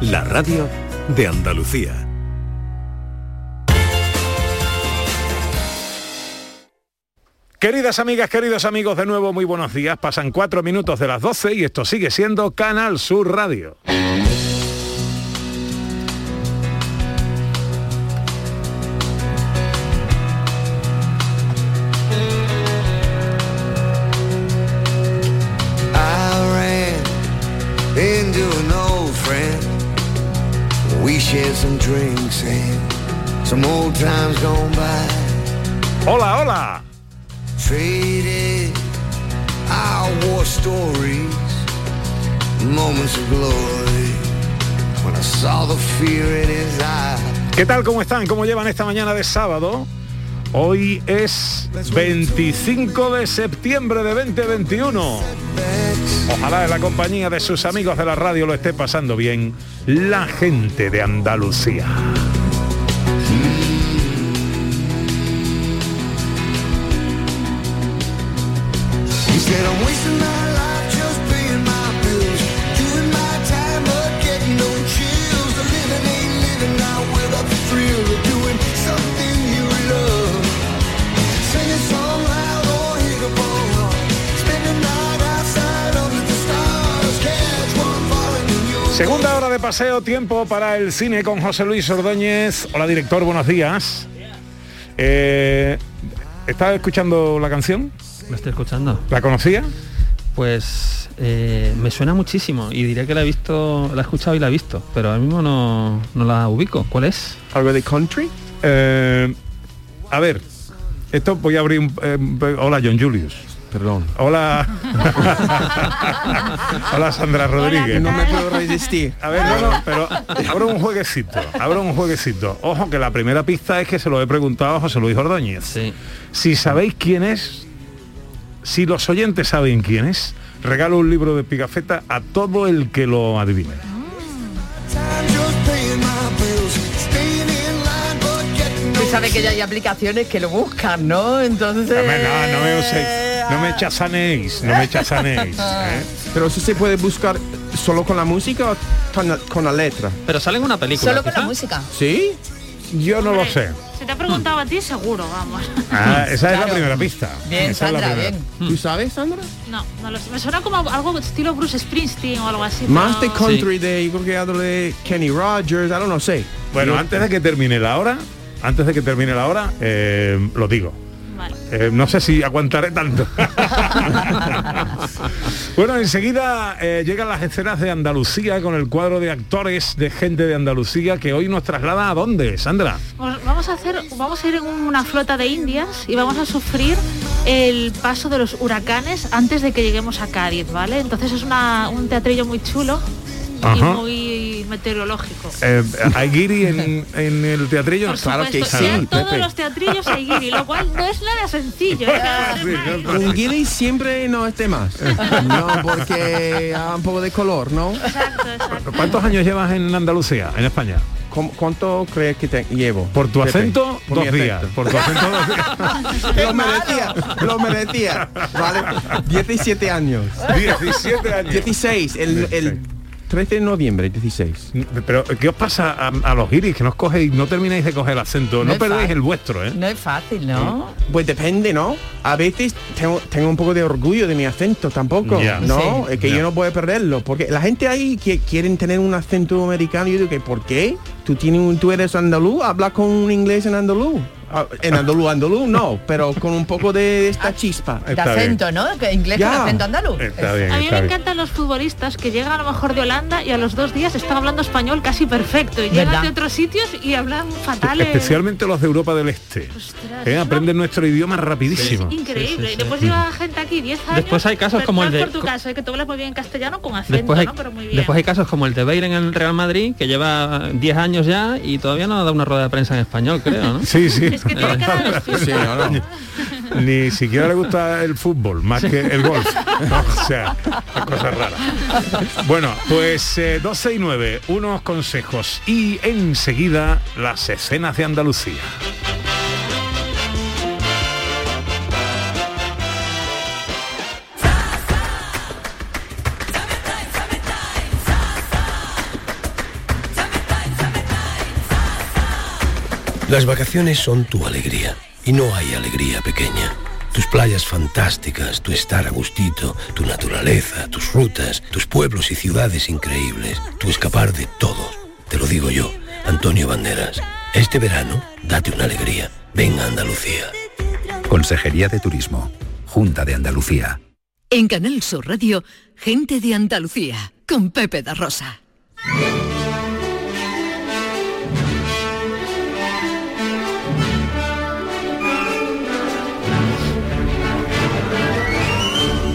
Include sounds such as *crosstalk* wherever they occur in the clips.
la radio de Andalucía. Queridas amigas, queridos amigos, de nuevo muy buenos días. Pasan cuatro minutos de las 12 y esto sigue siendo Canal Sur Radio. His eyes. ¿Qué tal? ¿Cómo están? ¿Cómo llevan esta mañana de sábado? Hoy es 25 de septiembre de 2021. Ojalá en la compañía de sus amigos de la radio lo esté pasando bien la gente de Andalucía. Segunda hora de paseo, tiempo para el cine con José Luis Ordóñez. Hola director, buenos días. Eh, ¿Estás escuchando la canción? ¿Me estoy escuchando? ¿La conocía? Pues eh, me suena muchísimo y diría que la he visto, la he escuchado y la he visto, pero ahora mismo no, no la ubico. ¿Cuál es? ¿Algo de country? Eh, a ver, esto voy a abrir un... eh, hola John Julius. Perdón. Hola. *laughs* Hola Sandra Rodríguez. No me puedo resistir. A ver, no, no, pero abro un jueguecito, abro un jueguecito. Ojo que la primera pista es que se lo he preguntado a José Luis Ordóñez. Sí. Si sabéis quién es, si los oyentes saben quién es, regalo un libro de Pigafetta a todo el que lo adivine. Tú sabes que ya hay aplicaciones que lo buscan, ¿no? Entonces... No, me- no, no me uséis, no me chasanéis, no me chasanéis. *laughs* ¿eh? Pero eso se puede buscar solo con la música o con la, con la letra. Pero sale en una película. Solo con la música. ¿Sí? Yo no lo sé. Si te ha preguntado a ti, seguro, vamos. Ah, esa es la Claro. primera pista. Bien, Esa es la Sandra, primera. bien. ¿Tú sabes, Sandra? No, no lo sé. Me suena como algo estilo Bruce Springsteen o algo así. Más de pero- country, de, yo creo que algo de Kenny Rogers, I don't know, sé. Bueno, antes de que termine la hora, antes de que termine la hora, eh, lo digo. Vale. Eh, no sé si aguantaré tanto. *laughs* bueno, enseguida eh, llegan las escenas de Andalucía con el cuadro de actores de gente de Andalucía que hoy nos traslada a dónde, Sandra. Pues Vamos a hacer, vamos a ir en una flota de indias y vamos a sufrir el paso de los huracanes antes de que lleguemos a Cádiz, ¿vale? Entonces es una- un teatrillo muy chulo y muy meteorológico. Eh, ¿Hay guiri en, en el teatrillo? Por claro que sí, en todos Pepe. los teatrillos hay guiri, lo cual no es nada sencillo. ¿eh? Sí, claro. Un guiri siempre no esté más. No, porque da un poco de color, ¿no? Exacto, exacto. ¿Cuántos años llevas en Andalucía, en España? ¿Cómo- ¿Cuánto crees que te llevo? Por tu Pepe? acento, Por dos días. acento. Por tu acento, dos días. *laughs* lo merecía, lo merecía. Vale, 17 años. 17 años. 16, el, el 13 de noviembre, 16. Pero, ¿qué os pasa a, a los guiris? Que no os cogéis, no termináis de coger el acento, no, No perdéis fácil. el vuestro, ¿eh? No es fácil, ¿no? Pues depende, ¿no? A veces tengo, tengo un poco de orgullo de mi acento tampoco, Ya. ¿no? Sí. Es que yo no puedo perderlo, porque la gente ahí que quieren tener un acento americano, yo digo que ¿por qué? Tú tienes un, tú eres andaluz, habla con un inglés en andaluz. Ah, En andaluz, andaluz, no, pero con un poco de esta chispa. De Está bien. acento, ¿no? Que inglés con acento andaluz. Está bien, A mí me bien. encantan los futbolistas que llegan a lo mejor de Holanda y a los dos días están hablando español casi perfecto y llegan de otros sitios y hablan fatal. Especialmente los de Europa del Este. Ostras, ¿eh? es Aprenden nuestro idioma rapidísimo. Increíble. Sí, sí, sí. Y después lleva gente aquí 10 años. Después hay casos como el es de- por tu caso, eh, que tú hablas muy bien castellano con acento, Después hay, ¿no? Pero muy bien. después hay casos como el de Beir en el Real Madrid, que lleva 10 años ya y todavía no ha dado una rueda de prensa en español, creo, ¿no? *laughs* Sí, sí. Es que tiene cara de despistado. Sí, no, no. Ni siquiera le gusta el fútbol, más que el golf. No, *laughs* o sea, una cosa rara. Bueno, pues eh, 12 y 9, unos consejos y enseguida las escenas de Andalucía. Las vacaciones son tu alegría y no hay alegría pequeña. Tus playas fantásticas, tu estar a gustito, tu naturaleza, tus rutas, tus pueblos y ciudades increíbles, tu escapar de todo. Te lo digo yo, Antonio Banderas. Este verano, date una alegría. Ven a Andalucía. Consejería de Turismo, Junta de Andalucía. En Canal Sur Radio, gente de Andalucía, con Pepe da Rosa.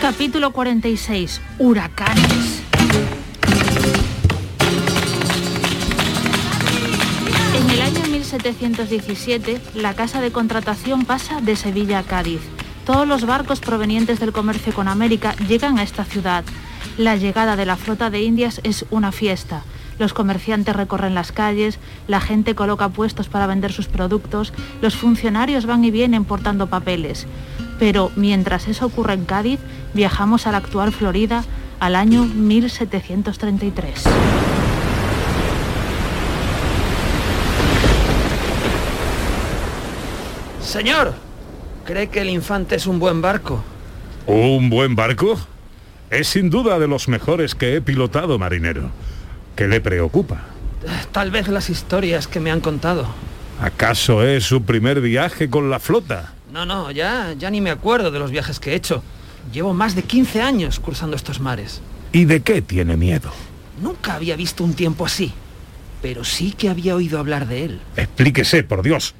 capítulo 46, huracanes. En el año 1717, la casa de contratación pasa de Sevilla a Cádiz. Todos los barcos provenientes del comercio con América llegan a esta ciudad. La llegada de la flota de Indias es una fiesta. Los comerciantes recorren las calles, la gente coloca puestos para vender sus productos, los funcionarios van y vienen portando papeles. Pero mientras eso ocurre en Cádiz, viajamos a la actual Florida al año 1733. Señor, ¿cree que el Infante es un buen barco? ¿Un buen barco? Es sin duda de los mejores que he pilotado, marinero. ¿Qué le preocupa? Tal vez las historias que me han contado. ¿Acaso es su primer viaje con la flota? No, no, ya, ya ni me acuerdo de los viajes que he hecho. Llevo más de 15 años cruzando estos mares. ¿Y de qué tiene miedo? Nunca había visto un tiempo así, pero sí que había oído hablar de él. Explíquese, por Dios.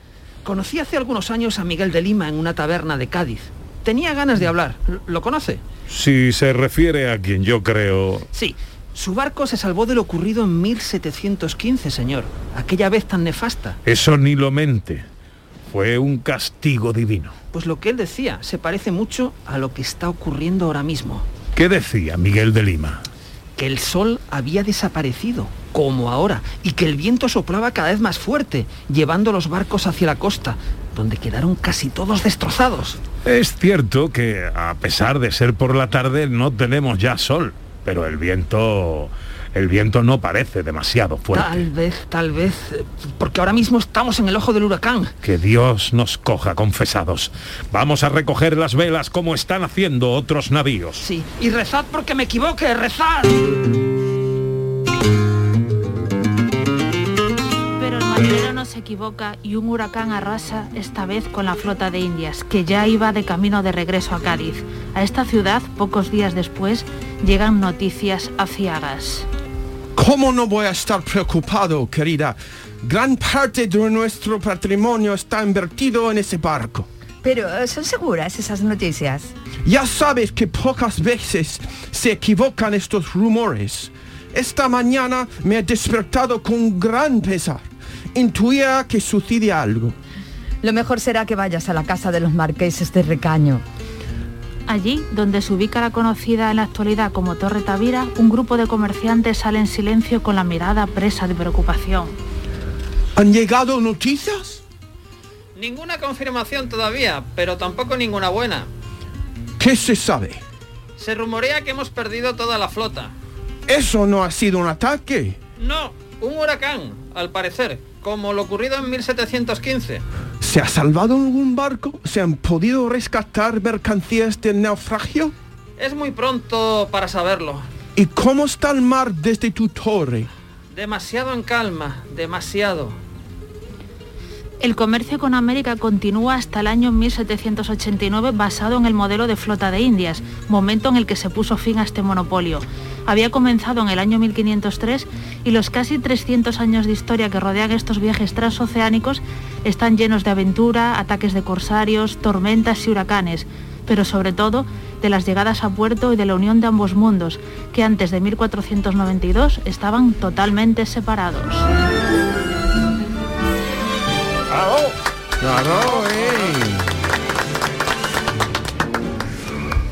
Conocí hace algunos años a Miguel de Lima en una taberna de Cádiz. Tenía ganas de hablar. ¿Lo- ¿Lo conoce? Si se refiere a quien yo creo... Sí. Su barco se salvó de lo ocurrido en 1715, señor. Aquella vez tan nefasta. Eso ni lo mente. Fue un castigo divino. Pues lo que él decía se parece mucho a lo que está ocurriendo ahora mismo. ¿Qué decía Miguel de Lima? Que el sol había desaparecido, como ahora, y que el viento soplaba cada vez más fuerte, llevando los barcos hacia la costa, donde quedaron casi todos destrozados. Es cierto que, a pesar de ser por la tarde, no tenemos ya sol, pero el viento... El viento no parece demasiado fuerte. Tal vez, tal vez, porque ahora mismo estamos en el ojo del huracán. Que Dios nos coja confesados. Vamos a recoger las velas como están haciendo otros navíos. Sí, y rezad porque me equivoque, rezad. Pero el marinero no se equivoca y un huracán arrasa esta vez con la flota de Indias, que ya iba de camino de regreso a Cádiz. A esta ciudad, pocos días después, llegan noticias aciagas. ¿Cómo no voy a estar preocupado, querida? Gran parte de nuestro patrimonio está invertido en ese barco. Pero eh, son seguras esas noticias. Ya sabes que pocas veces se equivocan estos rumores. Esta mañana me he despertado con gran pesar. Intuía que sucede algo. Lo mejor será que vayas a la casa de los marqueses de Recaño. Allí, donde se ubica la conocida en la actualidad como Torre Tavira, un grupo de comerciantes sale en silencio con la mirada presa de preocupación. ¿Han llegado noticias? Ninguna confirmación todavía, pero tampoco ninguna buena. ¿Qué se sabe? Se rumorea que hemos perdido toda la flota. Eso no ha sido un ataque. No, un huracán, al parecer, como lo ocurrido en 1715. ¿Se ha salvado algún barco? ¿Se han podido rescatar mercancías del naufragio? Es muy pronto para saberlo. ¿Y cómo está el mar desde tu torre? Demasiado en calma, demasiado. El comercio con América continúa hasta el año 1789 basado en el modelo de flota de Indias, momento en el que se puso fin a este monopolio. Había comenzado en el año 1503 y los casi 300 años de historia que rodean estos viajes transoceánicos están llenos de aventura, ataques de corsarios, tormentas y huracanes, pero sobre todo de las llegadas a puerto y de la unión de ambos mundos, que antes de 1492 estaban totalmente separados. ¡Bravo! ¡Bravo,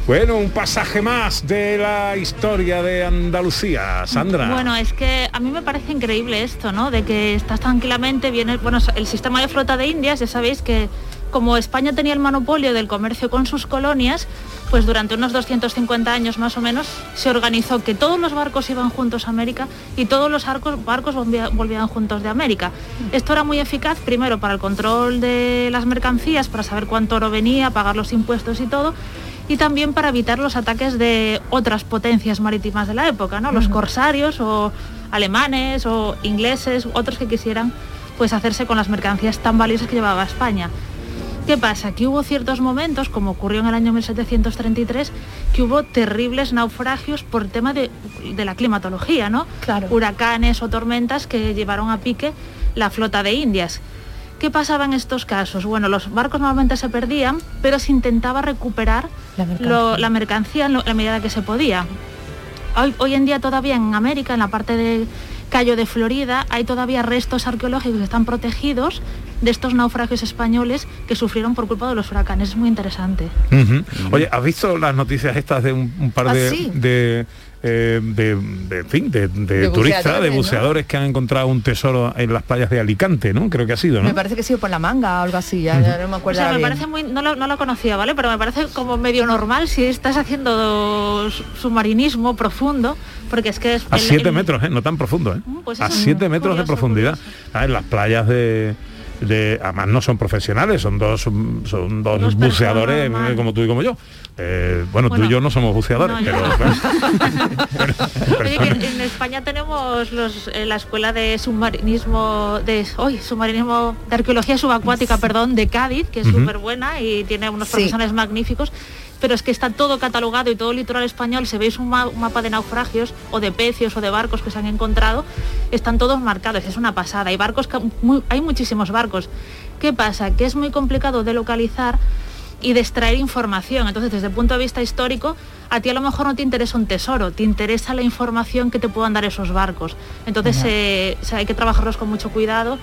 Bueno, un pasaje más de la historia de Andalucía, Sandra. Bueno, es que a mí me parece increíble esto, ¿no? De que estás tranquilamente, viene, bueno, el sistema de flota de Indias, ya sabéis que como España tenía el monopolio del comercio con sus colonias, pues durante unos 250 años más o menos se organizó que todos los barcos iban juntos a América y todos los arcos- barcos volvía- volvían juntos de América. Esto era muy eficaz, primero para el control de las mercancías, para saber cuánto oro venía, pagar los impuestos y todo, y también para evitar los ataques de otras potencias marítimas de la época, ¿no? Los corsarios o alemanes o ingleses, otros que quisieran pues hacerse con las mercancías tan valiosas que llevaba España. ¿Qué pasa? Que hubo ciertos momentos, como ocurrió en el año 1733, que hubo terribles naufragios por tema de, de la climatología, ¿no? Claro. Huracanes o tormentas que llevaron a pique la flota de Indias. ¿Qué pasaba en estos casos? Bueno, los barcos normalmente se perdían, pero se intentaba recuperar La mercancía. lo- la mercancía en lo- la medida que se podía. Hoy, hoy en día todavía en América, en la parte de Cayo de Florida, hay todavía restos arqueológicos que están protegidos de estos naufragios españoles que sufrieron por culpa de los huracanes. Es muy interesante. Oye, ¿has visto las noticias estas de un, un par Ah, de, sí. de, eh, de- de- en fin, de, de De turistas, de buceadores, que han encontrado un tesoro en las playas de Alicante, ¿no? Creo que ha sido, ¿no? Me parece que ha sido por la manga o algo así, ya, ya no me O acuerdo. sea, me bien. parece muy, no lo, no lo conocía, ¿vale? Pero me parece como medio normal si estás haciendo su- submarinismo profundo, porque es que es A el- 7 el- metros, ¿eh? No tan profundo, ¿eh? Mm, pues a eso es 7 metros de profundidad. Ah, en las playas de, de- Además no son profesionales, son dos, son dos Dos buceadores personas eh, como tú y como yo. Eh, bueno, tú y yo no somos buceadores, no, pero... no. *laughs* Oye, que en, España tenemos los, eh, la escuela de submarinismo de hoy submarinismo de arqueología subacuática, perdón, de Cádiz, que es súper buena y tiene unos Sí. profesores magníficos. Pero es que está todo catalogado y todo el litoral español, si veis un, ma- un mapa de naufragios o de pecios o de barcos que se han encontrado, están todos marcados, es una pasada. Hay barcos, que- muy- hay muchísimos barcos. ¿Qué pasa? Que es muy complicado de localizar y de extraer información. Entonces, desde el punto de vista histórico, a ti a lo mejor no te interesa un tesoro, te interesa la información que te puedan dar esos barcos. Entonces, eh, o sea, hay que trabajarlos con mucho cuidado.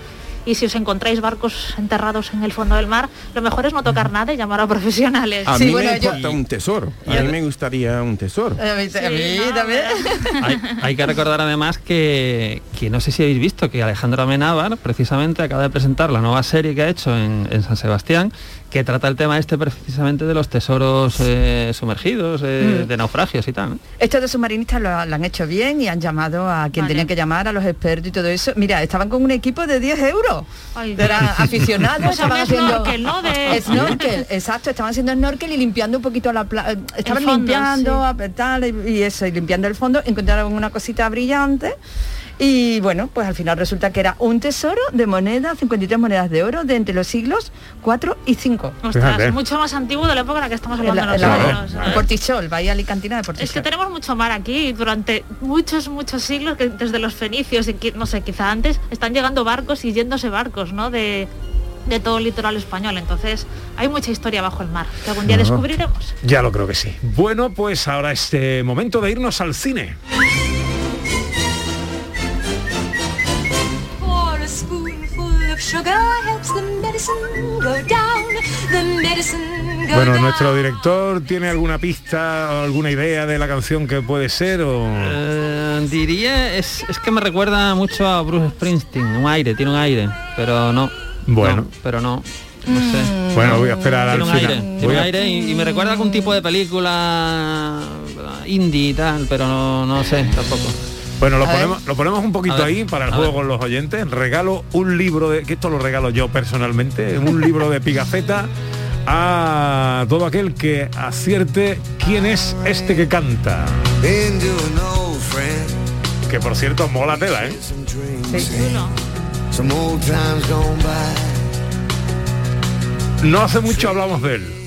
Y si os encontráis barcos enterrados en el fondo del mar, lo mejor es no tocar nada y llamar a profesionales. A Sí, mí bueno, me yo- importa un tesoro. A mí me gustaría un tesoro. A mí, a Sí, mí no, también. Hay, hay que recordar además que, que no sé si habéis visto que Alejandro Amenábar precisamente acaba de presentar la nueva serie que ha hecho en, en San Sebastián que trata el tema este precisamente de los tesoros eh, sumergidos, eh, Mm. de naufragios y tal. Estos dos submarinistas lo, lo han hecho bien y han llamado a quien Vale. tenían que llamar, a los expertos y todo eso. Mira, estaban con un equipo de 10 euros. Ay, Eran aficionados, Pues estaban un haciendo snorkel, ¿no? De- snorkel, exacto, estaban haciendo snorkel y limpiando un poquito la playa. Estaban fondo, limpiando, sí. a- tal, y, y eso, y limpiando el fondo, encontraron una cosita brillante. Y bueno, pues al final resulta que era un tesoro de monedas, 53 monedas de oro de entre los siglos 4 y 5. Ostras, mucho más antiguo de la época en la que estamos En hablando la- en la- nosotros. ¿sabes? Portichol, Bahía Alicantina de Portichol. Es que tenemos mucho mar aquí durante muchos, muchos siglos, que desde los fenicios, y no sé, quizá antes, están llegando barcos y yéndose barcos, ¿no? De, de todo el litoral español. Entonces, hay mucha historia bajo el mar, que algún día No. descubriremos. Ya lo creo que sí. Bueno, pues ahora es eh, momento de irnos al cine. Bueno, down. nuestro director tiene alguna pista o alguna idea de la canción que puede ser o... Eh, diría, es, es que me recuerda mucho a Bruce Springsteen, un aire, tiene un aire, pero no. Bueno. No, pero no. No sé. Bueno, voy a esperar al Tiene un final. aire, tiene Voy un a- aire y, y me recuerda a algún tipo de película indie y tal, pero no, no sé tampoco. Bueno, lo ponemos, lo ponemos un poquito ahí para el a juego ver. con los oyentes. Regalo un libro de, que esto lo regalo yo personalmente, un libro de Pigafetta a todo aquel que acierte quién es este que canta. Que por cierto mola tela, ¿eh? some dreams, Chulo. some old times gone by. No hace mucho hablamos de él.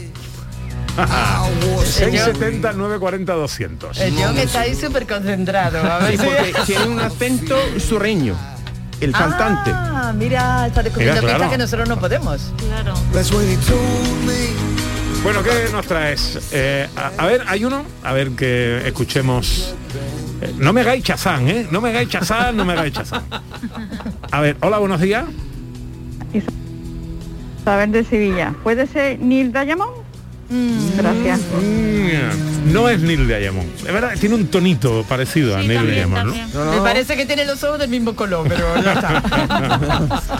I wore 670 940 200. El John está ahí súper concentrado. A ver Sí, si- porque *laughs* tiene un acento sureño. El cantante. Ah, mira, está descubriendo claro. pistas que nosotros no podemos. Claro. Bueno, ¿qué nos traes? Eh, a, a ver, hay uno, a ver que escuchemos. Eh, no me hagáis chazán, ¿eh? No me hagáis chazán, no me hagáis chazán. A ver, hola, buenos días. Saber de Sevilla. ¿Puede ser Neil Diamond? Gracias. Mm, No es Neil Diamond. Es verdad, tiene un tonito parecido a Neil Diamond, ¿no? Me parece que tiene los ojos del mismo color, pero ya está. *laughs*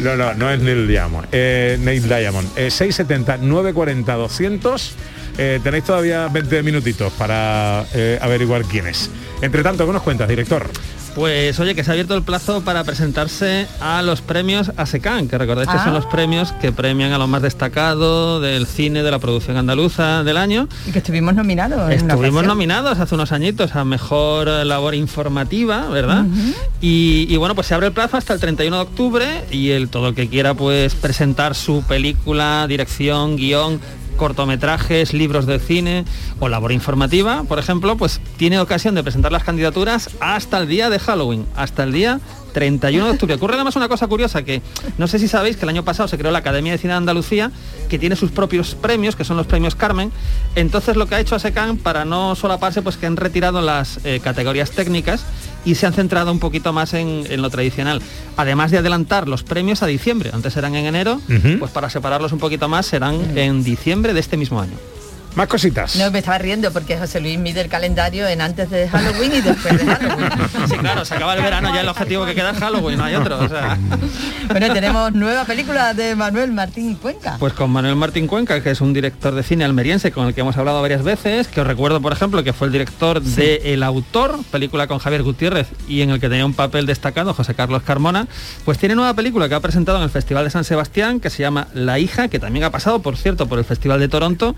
No, no, no es Neil Diamond. Eh, Neil Diamond. Eh, 670 940 200. Eh, tenéis todavía 20 minutitos para eh, averiguar quién es. Entre tanto, ¿qué nos cuentas, director? Pues oye, que se ha abierto el plazo para presentarse a los premios ASECAN, que recordáis que Ah. son los premios que premian a lo más destacado del cine, de la producción andaluza del año. Y que estuvimos nominados. Estuvimos nominados hace unos añitos a Mejor eh, Labor Informativa, ¿verdad? y, y bueno, pues se abre el plazo hasta el 31 de octubre y el todo el que quiera pues presentar su película, dirección, guion, cortometrajes, libros de cine o labor informativa, por ejemplo, pues tiene ocasión de presentar las candidaturas hasta el día de Halloween, hasta el día 31 de octubre. Ocurre además una cosa curiosa que no sé si sabéis que el año pasado se creó la Academia de Cine de Andalucía, que tiene sus propios premios, que son los premios Carmen. Entonces lo que ha hecho ASECAN para no solaparse, pues que han retirado las eh, categorías técnicas y se han centrado un poquito más en, en lo tradicional. Además de adelantar los premios a diciembre, antes eran en enero, pues para separarlos un poquito más serán en diciembre de este mismo año. Más cositas. No, me estaba riendo porque José Luis mide el calendario en antes de Halloween y después de Halloween. *laughs* Sí, claro, se acaba el verano ya el objetivo que queda es Halloween, no hay otro. o sea. *laughs* Bueno, tenemos nueva película de Manuel Martín Cuenca. Pues con Manuel Martín Cuenca, que es un director de cine almeriense con el que hemos hablado varias veces, que os recuerdo, por ejemplo, que fue el director de El Autor, película con Javier Gutiérrez y en el que tenía un papel destacado José Carlos Carmona, pues tiene nueva película que ha presentado en el Festival de San Sebastián, que se llama La hija, que también ha pasado, por cierto, por el Festival de Toronto,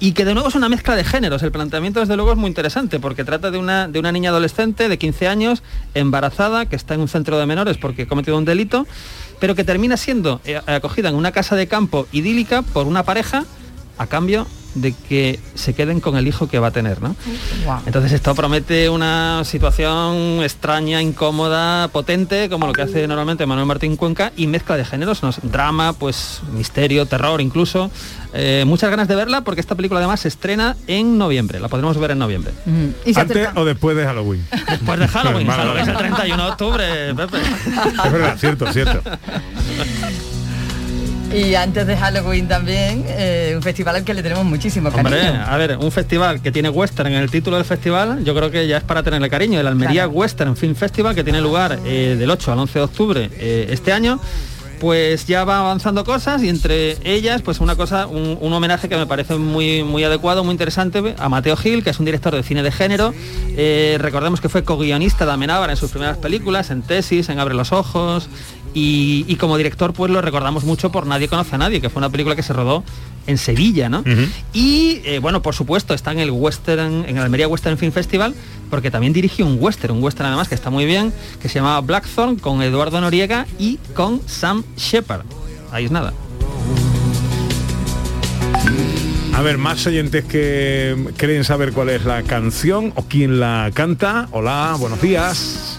y que de nuevo es una mezcla de géneros. El planteamiento, desde luego, es muy interesante, porque trata de una, de una niña adolescente de 15 años, embarazada, que está en un centro de menores porque ha cometido un delito, pero que termina siendo eh, acogida en una casa de campo idílica por una pareja a cambio de que se queden con el hijo que va a tener, ¿no? Entonces esto promete una situación extraña, incómoda, potente, como lo que hace normalmente Manuel Martín Cuenca, y mezcla de géneros, ¿no? drama, pues misterio, terror incluso. Eh, muchas ganas de verla porque esta película además se estrena en noviembre, la podremos ver en noviembre. Y se ¿Antes o después de Halloween? Después de *laughs* Halloween, Halloween es el vale. 31 de octubre, Pepe. Es verdad, cierto, cierto. Y antes de Halloween también, eh, un festival al que le tenemos muchísimo Hombre, cariño. a ver, un festival que tiene western en el título del festival, yo creo que ya es para tenerle cariño. El Almería Western Film Festival, que tiene lugar eh, del 8 al 11 de octubre eh, este año, pues ya va avanzando cosas y entre ellas, pues una cosa, un, un homenaje que me parece muy, muy adecuado, muy interesante a Mateo Gil, que es un director de cine de género. Eh, recordemos que fue co-guionista de Amenábar en sus primeras películas, en Tesis, en Abre los Ojos. Y, y como director pues lo recordamos mucho por Nadie conoce a nadie, que fue una película que se rodó en Sevilla, ¿no? Y eh, bueno, por supuesto, está en el Western, en el Almería Western Film Festival, porque también dirigió un western, un western además que está muy bien, que se llamaba Blackthorn con Eduardo Noriega y con Sam Shepard. Ahí es nada. A ver, más oyentes que quieren saber cuál es la canción o quién la canta. Hola, buenos días.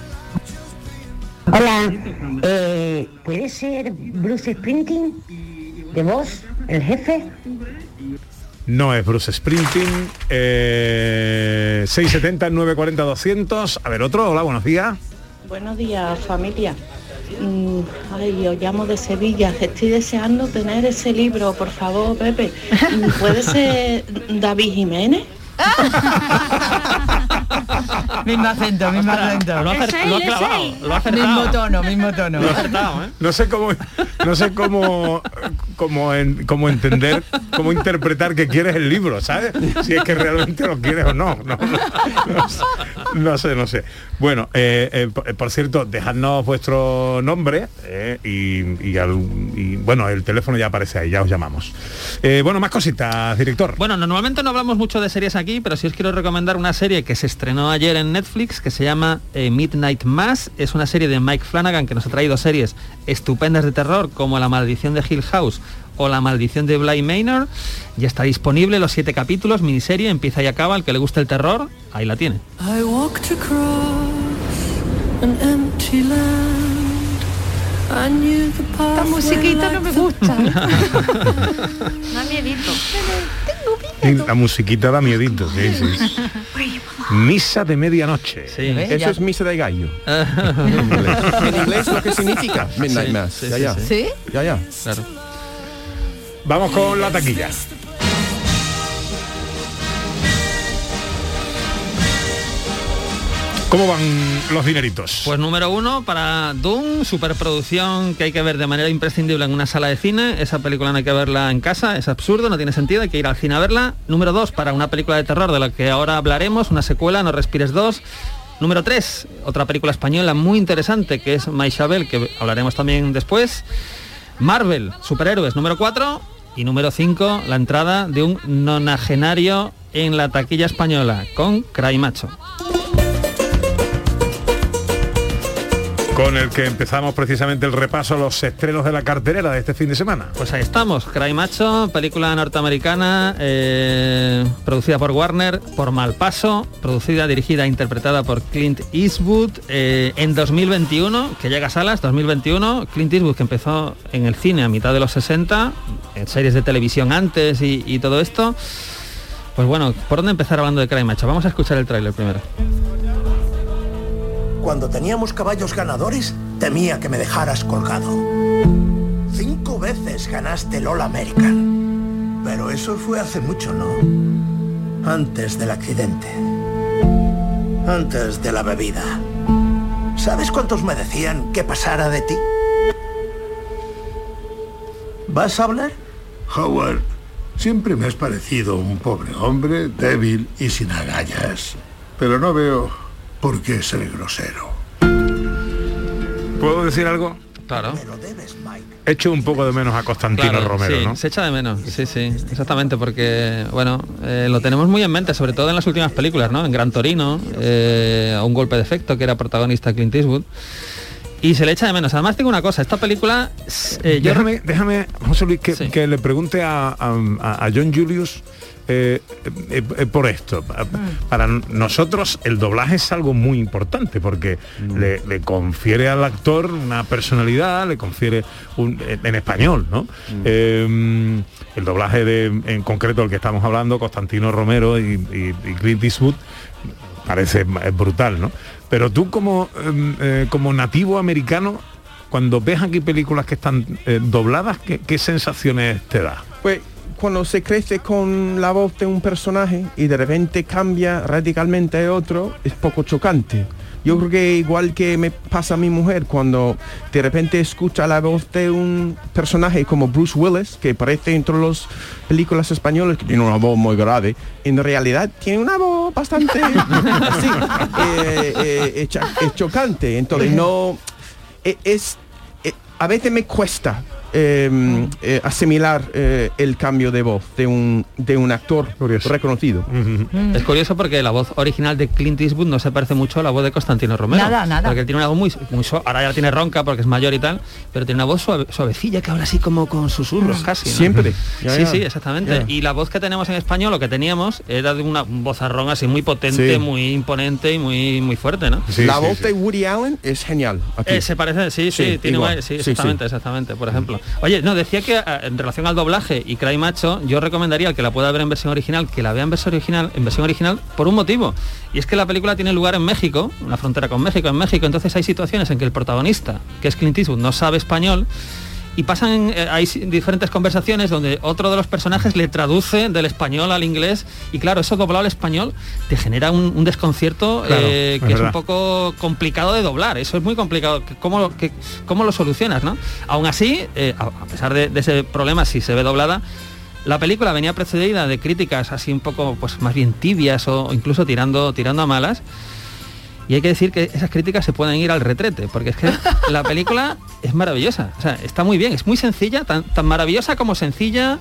Hola, eh, ¿puede ser Bruce Sprinting? ¿De voz? ¿El jefe? No es Bruce Sprinting. Eh, 670 940 200. A ver, otro. Hola, buenos días. Buenos días, familia. Mm, ay, os llamo de Sevilla. Estoy deseando tener ese libro, por favor, Pepe. *laughs* ¿Puede ser David Jiménez? *laughs* *laughs* mismo acento, mismo acento. lo ha acer- Es él, lo ha acertado. Mismo tono, mismo tono. Lo ha acertado, ¿eh? No sé cómo, no sé cómo, cómo, en- cómo entender, cómo interpretar que quieres el libro, ¿sabes? Si es que realmente lo quieres o no. No, no, no sé, no sé, no sé. Bueno, eh, eh, por, por cierto, dejadnos vuestro nombre eh, y, y al- y, bueno, el teléfono ya aparece ahí, ya os llamamos. Eh, bueno, más cositas, director. Bueno, normalmente no hablamos mucho de series aquí, pero sí os quiero recomendar una serie que se estrenó ayer en Netflix, que se llama eh, Midnight Mass. Es una serie de Mike Flanagan que nos ha traído series estupendas de terror, como La maldición de Hill House o La maldición de Bly Manor. Ya está disponible los siete capítulos, miniserie, empieza y acaba. El que le guste el terror, ahí la tiene. I walked across an empty land. I knew the Esta musiquita no me gusta. *laughs* Da miedito. Y La musiquita da miedito, sí, sí, sí. Misa de medianoche. Eso es misa de gallo. *laughs* en inglés lo que significa Midnight Sí, Mass. sí, ya, sí, ya. sí. ¿Sí? Ya, ya. Claro. Vamos con la taquilla. ¿Cómo van los dineritos? Pues número uno para Doom, superproducción que hay que ver de manera imprescindible en una sala de cine. Esa película no hay que verla en casa, es absurdo, no tiene sentido, hay que ir al cine a verla. Número dos para una película de terror de la que ahora hablaremos, una secuela, No Respires 2. Número 3, otra película española muy interesante que es Maishabel, que hablaremos también después. Marvel, superhéroes, número 4. Y número 5, la entrada de un nonagenario en la taquilla española con Cry Macho. Con el que empezamos precisamente el repaso a los estrenos de la cartelera de este fin de semana. Pues ahí estamos, Cry Macho, película norteamericana, eh, producida por Warner, por Malpaso, producida, dirigida e interpretada por Clint Eastwood eh, en 2021, que llega a salas, 2021, Clint Eastwood que empezó en el cine a mitad de los 60, en series de televisión antes y, y todo esto. Pues bueno, ¿por dónde empezar hablando de Cry Macho? Vamos a escuchar el tráiler primero. Cuando teníamos caballos ganadores, temía que me dejaras colgado. Cinco veces ganaste el All American. Pero eso fue hace mucho, ¿no? Antes del accidente. Antes de la bebida. ¿Sabes cuántos me decían que pasara de ti? ¿Vas a hablar? Howard, siempre me has parecido un pobre hombre, débil y sin agallas. Pero no veo por qué ser grosero. ¿Puedo decir algo? Claro. Echo un poco de menos a Constantino Claro, Romero, sí, ¿no? Se echa de menos, sí, sí, exactamente, porque, bueno, eh, lo tenemos muy en mente, sobre todo en las últimas películas, ¿no? En Gran Torino, eh, a un golpe de efecto, que era protagonista Clint Eastwood. Y se le echa de menos. Además tengo una cosa, esta película... eh, yo déjame, déjame, José Luis, que, que le pregunte a, a- a John Julius eh, eh, eh, por esto. Pa- Para nosotros el doblaje es algo muy importante porque le, le confiere al actor una personalidad, le confiere un, en en español, ¿no? Eh, el doblaje de, en concreto del que estamos hablando, Constantino Romero y, y- y Clint Eastwood, parece brutal, ¿no? Pero tú como, em, eh, como nativo americano, cuando ves aquí películas que están eh, dobladas, ¿qué, qué sensaciones te da? Pues cuando se crece con la voz de un personaje y de repente cambia radicalmente a otro, es poco chocante. Yo creo que igual que me pasa a mi mujer cuando de repente escucha la voz de un personaje como Bruce Willis, que parece entre las películas españolas que tiene una voz muy grave, en realidad tiene una voz bastante *laughs* así, eh, eh, es chocante. Entonces no eh, es eh, a veces me cuesta eh, eh, asimilar eh, el cambio de voz de un de un actor reconocido. Es curioso porque la voz original de Clint Eastwood no se parece mucho a la voz de Constantino Romero. Nada, nada. Porque él tiene una voz muy, muy suave. Ahora ya la tiene ronca porque es mayor y tal, pero tiene una voz suave- suavecilla que habla así como con susurros casi. ¿no? Siempre. Ya, sí, ya. sí, exactamente. Ya. Y la voz que tenemos en español, lo que teníamos, era de una vozarrón así muy potente, Sí. muy imponente y muy, muy fuerte, ¿no? la voz de Woody Allen es genial. aquí. Eh, se parece, sí, sí, Sí, tiene exactamente, sí. exactamente, por ejemplo. Oye, no, decía que eh, en relación al doblaje y Cry Macho, yo recomendaría que la pueda ver en versión original, que la vea en versión original, en versión original, por un motivo. Y es que la película tiene lugar en México, una frontera con México, en México, entonces hay situaciones en que el protagonista, que es Clint Eastwood, no sabe español. Y pasan, eh, hay diferentes conversaciones donde otro de los personajes le traduce del español al inglés y claro, eso doblado al español te genera un, un desconcierto Claro, eh, que es un poco complicado de doblar, eso es muy complicado. ¿Cómo, lo- que- cómo lo solucionas? ¿no? Aún así, eh, a, a pesar de, de ese problema, si se ve doblada, la película venía precedida de críticas así un poco, pues más bien tibias o incluso tirando, tirando a malas. Y hay que decir que esas críticas se pueden ir al retrete, porque es que *laughs* la película es maravillosa. O sea, está muy bien, es muy sencilla, tan, tan maravillosa como sencilla.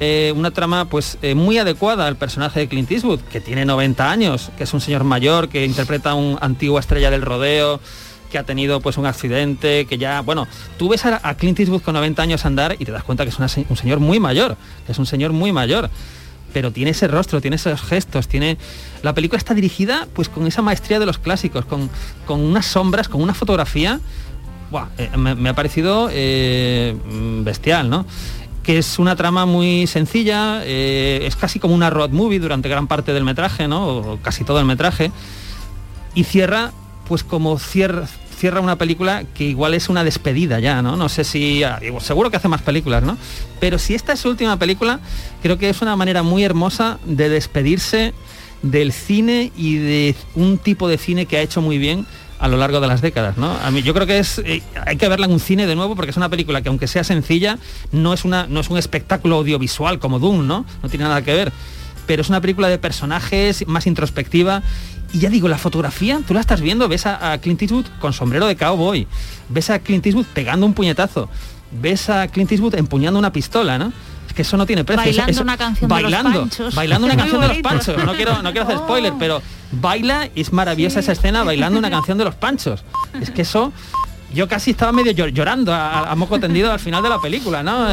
eh, una trama pues eh, muy adecuada al personaje de Clint Eastwood, que tiene 90 años, que es un señor mayor, que interpreta a un antigua estrella del rodeo, que ha tenido pues un accidente, que ya, bueno, tú ves a, a Clint Eastwood con 90 años andar y te das cuenta que es una un señor muy mayor, que es un señor muy mayor pero tiene ese rostro, tiene esos gestos, tiene. La película está dirigida pues con esa maestría de los clásicos, con, con unas sombras, con una fotografía. Eh, me, ha parecido eh, bestial, ¿no? Que es una trama muy sencilla, eh, es casi como una road movie durante gran parte del metraje, ¿no? O casi todo el metraje. Y cierra, pues como cierra, cierra una película que igual es una despedida ya, ¿no? No sé si, ah, seguro que hace más películas, ¿no? Pero si esta es su última película, creo que es una manera muy hermosa de despedirse del cine y de un tipo de cine que ha hecho muy bien a lo largo de las décadas, ¿no? A mí yo creo que es eh, hay que verla en un cine de nuevo porque es una película que aunque sea sencilla no es una no es un espectáculo audiovisual como Doom, ¿no? No tiene nada que ver, pero es una película de personajes más introspectiva y ya digo, la fotografía, tú la estás viendo, ves a, a Clint Eastwood con sombrero de cowboy, ves a Clint Eastwood pegando un puñetazo, ves a Clint Eastwood empuñando una pistola, ¿no? Es que eso no tiene precio. Bailando eso- una canción de los bailando, Panchos. Bailando una *laughs* canción de los panchos. No quiero, no quiero hacer spoiler, pero baila, es maravillosa esa escena bailando una *laughs* canción de los panchos. Es que eso, yo casi estaba medio llor- llorando a, a moco tendido al final de la película, ¿no?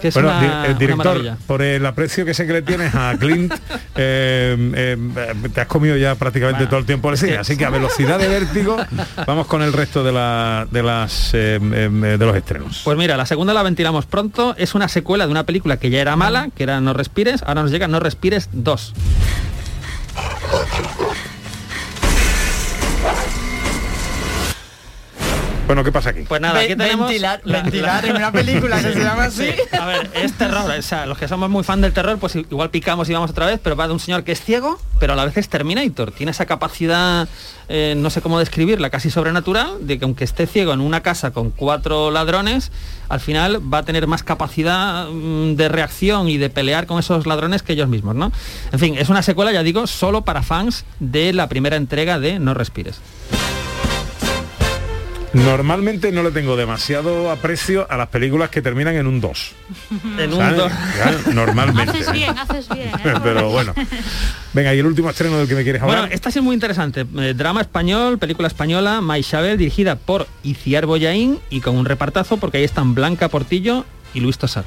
Que es bueno, una, el director, por el aprecio que sé que le tienes a Clint, eh, eh, te has comido ya prácticamente todo el tiempo del cine. Así que a velocidad de vértigo, vamos con el resto de, la, de, las, eh, de los estrenos. Pues mira, la segunda la ventilamos pronto. Es una secuela de una película que ya era mala, que era No Respires. Ahora nos llega No Respires 2. Bueno, ¿qué pasa aquí? Pues nada, aquí tenemos... ventilar- ventilar en una película que se llama así. Sí, A ver, es terror. O sea, los que somos muy fan del terror, pues igual picamos y vamos otra vez, pero va de un señor que es ciego, pero a la vez es Terminator. Tiene esa capacidad, eh, no sé cómo describirla, casi sobrenatural, de que aunque esté ciego en una casa con cuatro ladrones, al final va a tener más capacidad mm, de reacción y de pelear con esos ladrones que ellos mismos, ¿no? En fin, es una secuela, ya digo, solo para fans de la primera entrega de No Respires. Normalmente no le tengo demasiado aprecio a las películas que terminan en un 2. En un ¿sabes? dos. Ya, Normalmente. Haces bien, haces bien. ¿eh? *laughs* Pero bueno. Venga, y el último estreno del que me quieres hablar. Bueno, esta sí es muy interesante. Eh, drama español, película española, Maishabel, dirigida por Iciar Boyaín y con un repartazo porque ahí están Blanca Portillo y Luis Tosar.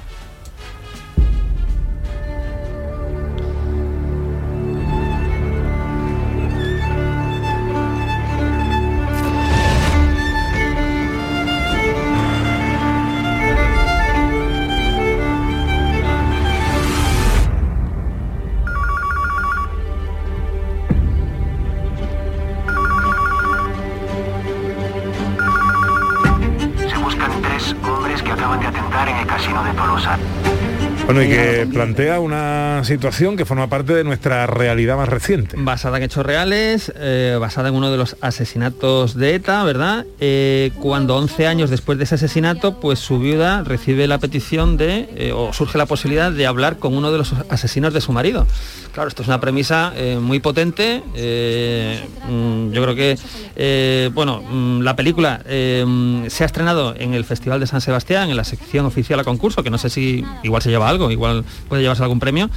Que plantea una situación que forma parte de nuestra realidad más reciente. Basada en hechos reales, eh, basada en uno de los asesinatos de ETA, ¿verdad? Eh, cuando 11 años después de ese asesinato, pues su viuda recibe la petición de, eh, o surge la posibilidad de hablar con uno de los asesinos de su marido. Claro, esto es una premisa eh, muy potente. eh, mm, yo creo que, eh, bueno, mm, la película se ha estrenado en el Festival de San Sebastián, en la sección oficial a concurso, que no sé si igual se lleva algo, igual puede llevarse algún premio.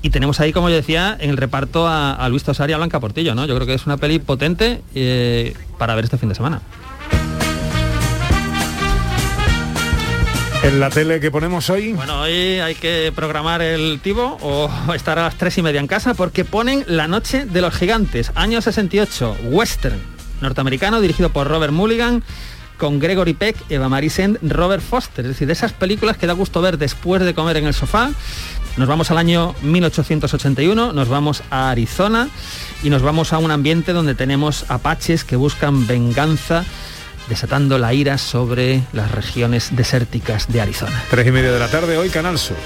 Y tenemos ahí, como yo decía, en el reparto a, a Luis Tosar y a Blanca Portillo, ¿no? Yo creo que es una peli potente para ver este fin de semana. En la tele que ponemos hoy, Bueno, hoy hay que programar el tibo o estar a las tres y media en casa porque ponen La Noche de los Gigantes, año 68, western norteamericano dirigido por Robert Mulligan con Gregory Peck, Eva Marie Send, Robert Foster, es decir, de esas películas que da gusto ver después de comer en el sofá. Nos vamos al año 1881, nos vamos a Arizona y nos vamos a un ambiente donde tenemos apaches que buscan venganza desatando la ira sobre las regiones desérticas de Arizona. tres y media de la tarde, hoy Canal Sur.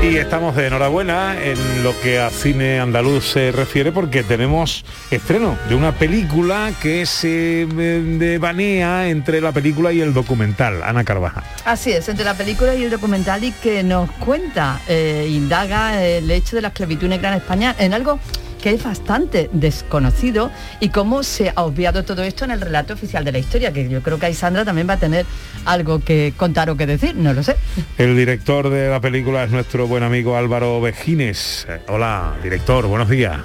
Y estamos de enhorabuena en lo que a cine andaluz se refiere porque tenemos estreno de una película que se eh, devanea entre la película y el documental, Ana Carvajal. Así es, entre la película y el documental y que nos cuenta, eh, indaga el hecho de la esclavitud negra en España en algo que es bastante desconocido y cómo se ha obviado todo esto en el relato oficial de la historia, que yo creo que ahí Sandra también va a tener algo que contar o que decir, no lo sé. El director de la película es nuestro buen amigo Álvaro Vejines. Eh, Hola, director, buenos días.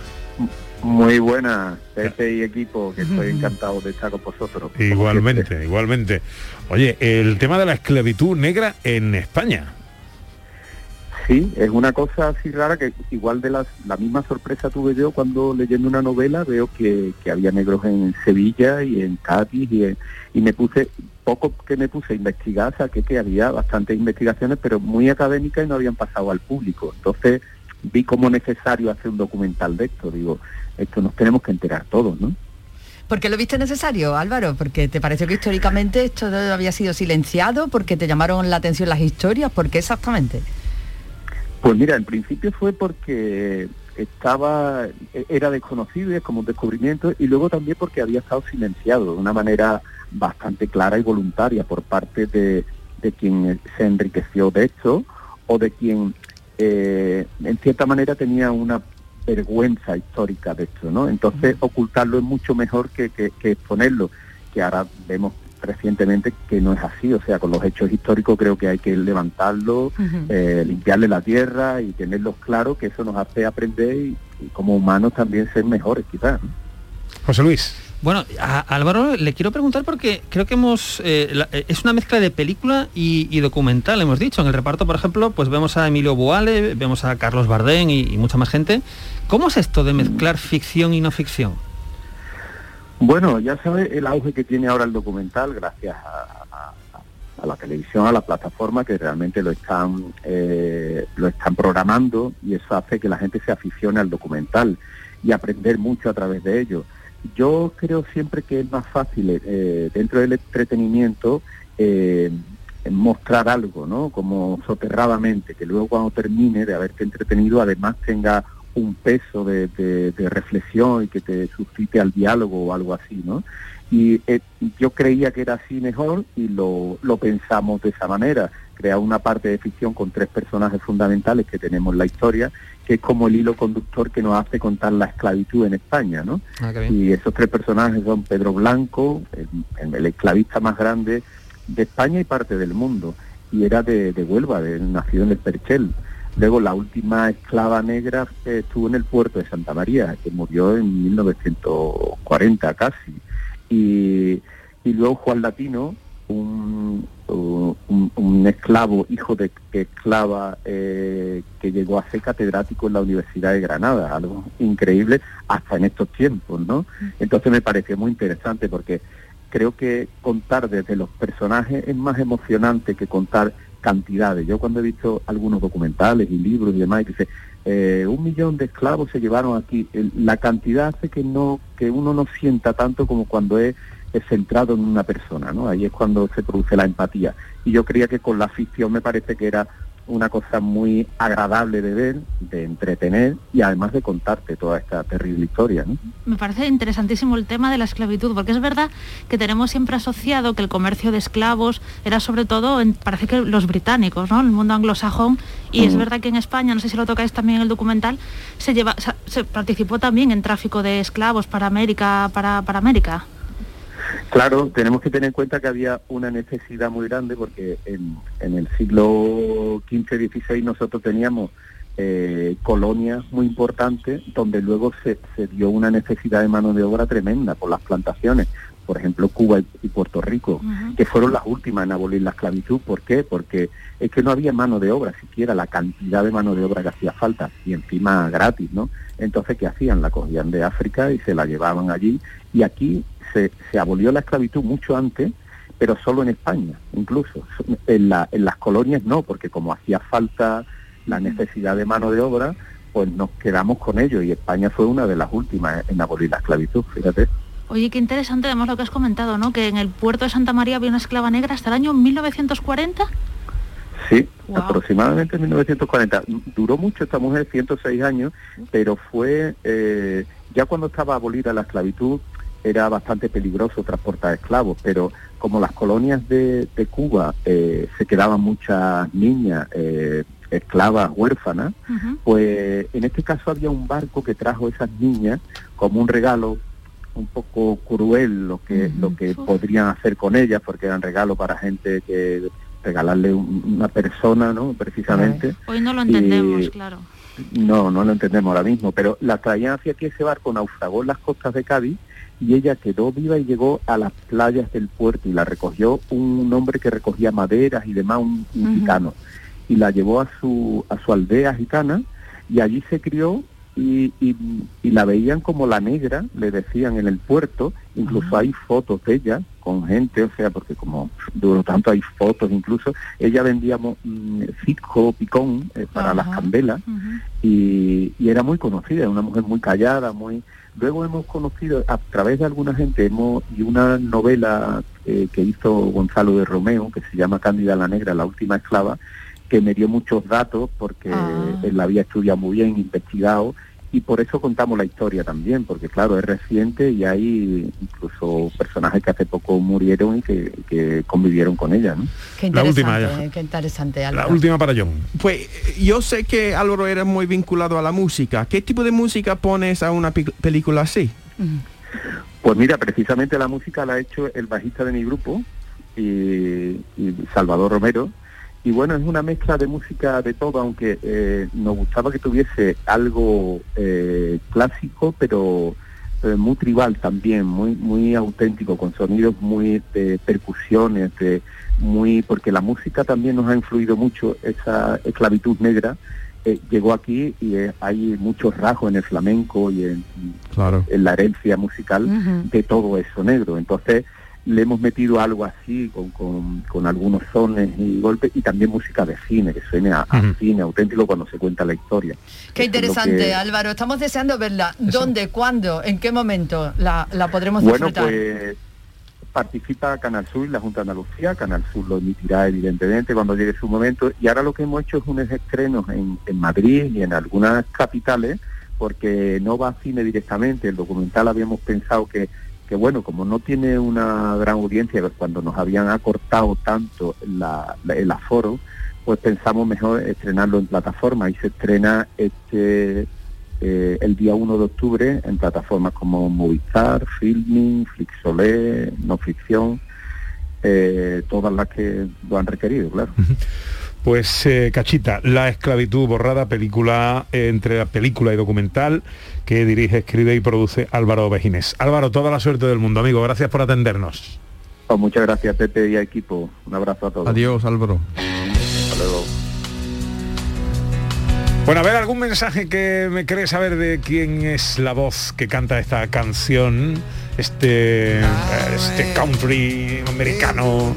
Muy buenas, Pepe y equipo, que estoy encantado de estar con vosotros. Igualmente, igualmente. Oye, el tema de la esclavitud negra en España. Sí, es una cosa así rara que igual de las, la misma sorpresa tuve yo cuando leyendo una novela veo que, había negros en Sevilla y en Cádiz y, en- y me puse, poco que me puse a investigar, saqué que había bastantes investigaciones pero muy académicas y no habían pasado al público. Entonces vi como necesario hacer un documental de esto, digo, esto nos tenemos que enterar todos, ¿no? ¿Por qué lo viste necesario, Álvaro? ¿Porque te pareció que históricamente esto había sido silenciado? ¿Porque te llamaron la atención las historias? ¿Por qué exactamente? Pues mira, en principio fue porque estaba, e- era desconocido y es como un descubrimiento, y luego también porque había estado silenciado de una manera bastante clara y voluntaria por parte de, de quien se enriqueció de esto o de quien eh, en cierta manera tenía una vergüenza histórica de esto, ¿no? Entonces ocultarlo es mucho mejor que, que- que exponerlo, que ahora vemos recientemente que no es así, o sea, con los hechos históricos creo que hay que levantarlo, eh, limpiarle la tierra y tenerlos claros, que eso nos hace aprender y, y como humanos también ser mejores quizás. ¿no? José Luis. Bueno, a Álvaro le quiero preguntar porque creo que hemos eh, la- eh, es una mezcla de película y, y documental, hemos dicho. En el reparto, por ejemplo, pues vemos a Emilio Boale, vemos a Carlos Bardén y, y mucha más gente. ¿Cómo es esto de mezclar ficción y no ficción? Bueno, ya sabes el auge que tiene ahora el documental gracias a, la televisión, a la plataforma que realmente lo están eh, lo están programando y eso hace que la gente se aficione al documental y aprender mucho a través de ello. Yo creo siempre que es más fácil eh, dentro del entretenimiento eh, mostrar algo, ¿no? Como soterradamente, que luego cuando termine de haberte entretenido además tenga un peso de, de- de reflexión y que te suscite al diálogo o algo así, ¿no? Y eh, yo creía que era así mejor y lo, lo pensamos de esa manera, crear una parte de ficción con tres personajes fundamentales que tenemos en la historia, que es como el hilo conductor que nos hace contar la esclavitud en España, ¿no? Y esos tres personajes son Pedro Blanco, el, el esclavista más grande de España y parte del mundo, y era de, de Huelva, de, nacido en el Perchel. Luego la última esclava negra eh, estuvo en el puerto de Santa María, que murió en 1940 casi. Y, y luego Juan Latino, un, un, esclavo, hijo de esclava, eh, que llegó a ser catedrático en la Universidad de Granada, algo increíble hasta en estos tiempos, ¿no? Entonces me pareció muy interesante porque creo que contar desde los personajes es más emocionante que contar cantidades. Yo cuando he visto algunos documentales y libros y demás, y dice, eh, un millón de esclavos se llevaron aquí, la cantidad hace que no que uno no sienta tanto como cuando es, es centrado en una persona, ¿no? Ahí es cuando se produce la empatía. Y yo creía que con la ficción me parece que era una cosa muy agradable de ver, de entretener y además de contarte toda esta terrible historia, ¿no? Me parece interesantísimo el tema de la esclavitud, porque es verdad que tenemos siempre asociado que el comercio de esclavos era sobre todo, en- parece que los británicos, ¿no? El mundo anglosajón, y es verdad que en España, no sé si lo tocáis también en el documental, se lleva, se, se participó también en tráfico de esclavos para América, para, para América. Claro, tenemos que tener en cuenta que había una necesidad muy grande porque en, en el siglo XV-XVI nosotros teníamos eh, colonias muy importantes donde luego se, se dio una necesidad de mano de obra tremenda por las plantaciones. Por ejemplo, Cuba y, y Puerto Rico, que fueron las últimas en abolir la esclavitud. ¿Por qué? Porque es que no había mano de obra, siquiera la cantidad de mano de obra que hacía falta, y encima gratis, ¿no? Entonces, ¿qué hacían? La cogían de África y se la llevaban allí, y aquí se, se abolió la esclavitud mucho antes, pero solo en España, incluso. En, la- en las colonias no, porque como hacía falta la necesidad de mano de obra, pues nos quedamos con ello, y España fue una de las últimas en abolir la esclavitud, fíjate. Oye, qué interesante además lo que has comentado, ¿no? Que en el puerto de Santa María había una esclava negra hasta el año 1940. Sí, aproximadamente en 1940. Duró mucho esta mujer, 106 años, pero fue, eh, ya cuando estaba abolida la esclavitud, era bastante peligroso transportar esclavos, pero como las colonias de, de Cuba eh, se quedaban muchas niñas, eh, esclavas, huérfanas, pues en este caso había un barco que trajo esas niñas como un regalo un poco cruel lo que lo que podrían hacer con ellas porque eran regalos para gente que regalarle un- una persona no precisamente. Hoy no lo Y- entendemos, claro. no no lo entendemos ahora mismo pero la traían hacia aquí ese barco naufragó en las costas de Cádiz y ella quedó viva y llegó a las playas del puerto y la recogió un hombre que recogía maderas y demás un, un gitano y la llevó a su a su aldea gitana y allí se crió y, y- y la veían como la negra, le decían en el puerto, incluso hay fotos de ella con gente, o sea, porque como duró tanto hay fotos incluso, ella vendía mo- mm, cisco, picón eh, para las candelas y, y era muy conocida, una mujer muy callada, muy... Luego hemos conocido a través de alguna gente hemos y una novela eh, que hizo Gonzalo de Romeo que se llama Cándida la Negra, la última esclava, que me dio muchos datos porque él la había estudiado muy bien, investigado y por eso contamos la historia también, porque claro, es reciente y hay incluso personajes que hace poco murieron y que, que convivieron con ella, ¿no? Qué La última ya. qué interesante. La Álvaro. última para John. Pues yo sé que Álvaro era muy vinculado a la música. ¿Qué tipo de música pones a una pe- película así? Pues mira, precisamente la música la ha hecho el bajista de mi grupo, y, y Salvador Romero. Y bueno, es una mezcla de música de todo, aunque eh, nos gustaba que tuviese algo eh, clásico, pero eh, muy tribal también, muy muy auténtico, con sonidos muy de percusiones, de muy porque la música también nos ha influido mucho, esa esclavitud negra eh, llegó aquí y eh, hay muchos rasgos en el flamenco y en, Claro. en la herencia musical de todo eso negro. Entonces le hemos metido algo así con, con, con algunos sones y golpes y también música de cine, que suene a, a cine auténtico cuando se cuenta la historia. Qué Eso es lo interesante, que- Álvaro. Estamos deseando verla. ¿Dónde, cuándo, en qué momento la, la podremos Bueno, disfrutar? pues participa Canal Sur y la Junta de Andalucía. Canal Sur lo emitirá evidentemente cuando llegue su momento. Y ahora lo que hemos hecho es unos estrenos en, en Madrid y en algunas capitales, porque no va a cine directamente. El documental habíamos pensado que, bueno, como no tiene una gran audiencia, cuando nos habían acortado tanto la- la- el aforo, pues pensamos mejor estrenarlo en plataforma y se estrena este eh, el día 1 de octubre en plataformas como Movistar, Filming, Flixolé, No Ficción, eh, todas las que lo han requerido, claro. Pues eh, Cachita, La esclavitud borrada, película eh, entre la película y documental que dirige, escribe y produce Álvaro Bejines. Álvaro, toda la suerte del mundo, amigo. Gracias por atendernos. Pues muchas gracias Pepe y a equipo. Un abrazo a todos. Adiós, Álvaro. Hasta luego. Bueno, a ver, algún mensaje que me querés saber de quién es la voz que canta esta canción, este, eh, este country americano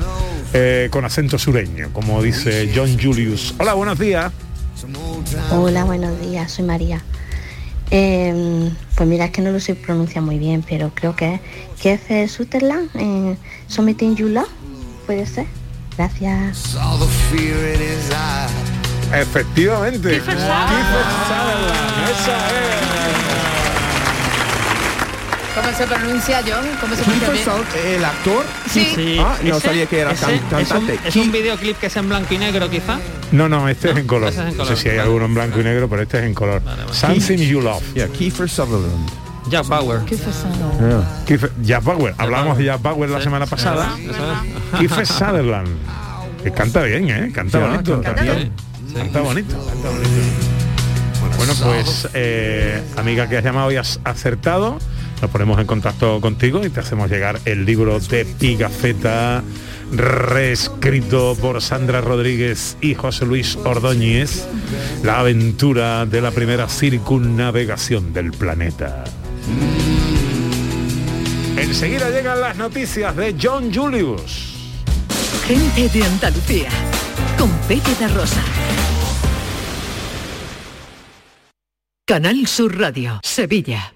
eh, con acento sureño, como dice John Julius. Hola, buenos días. Hola, buenos días, soy María. Eh, pues mira, es que no lo sé pronunciar muy bien, pero creo que es Keith Sutherland, eh, Something You Love, puede ser. Gracias. Efectivamente. Kiefer Sutherland. Esa ¿Cómo se pronuncia, John? ¿Cómo se pronuncia bien? ¿El actor? Sí. Ah, no Ese- sabía que era ese can- es un- cantante. Es un, videoclip que es en blanco y negro quizá. No, no, este es en color. es en No color, sé si hay vale. alguno en blanco y negro, pero este es en color. Something You Love. Yeah, Kiefer Sutherland. Jack Bauer. Kiefer- Jack Bauer. Hablábamos de Jack Bauer la semana pasada. Kiefer Sutherland. Que canta bien, ¿eh? Canta Sí, ah, bonito. canta bien. Canta bonito, canta bonito. Bueno, pues, eh, amiga que has llamado y has acertado, nos ponemos en contacto contigo y te hacemos llegar el libro de Pigafetta, reescrito por Sandra Rodríguez y José Luis Ordóñez, la aventura de la primera circunnavegación del planeta. Enseguida llegan las noticias de John Julius. Gente de Andalucía. Con Pepe da Rosa. Canal Sur Radio, Sevilla.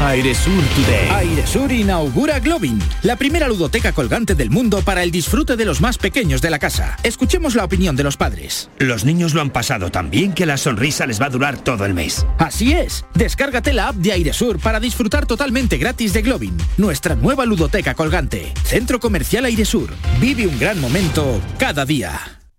Airesur Today. Airesur inaugura Globin, la primera ludoteca colgante del mundo para el disfrute de los más pequeños de la casa. Escuchemos la opinión de los padres. Los niños lo han pasado tan bien que la sonrisa les va a durar todo el mes. Así es, descárgate la app de Airesur para disfrutar totalmente gratis de Globin, nuestra nueva ludoteca colgante. Centro Comercial Airesur. Vive un gran momento cada día.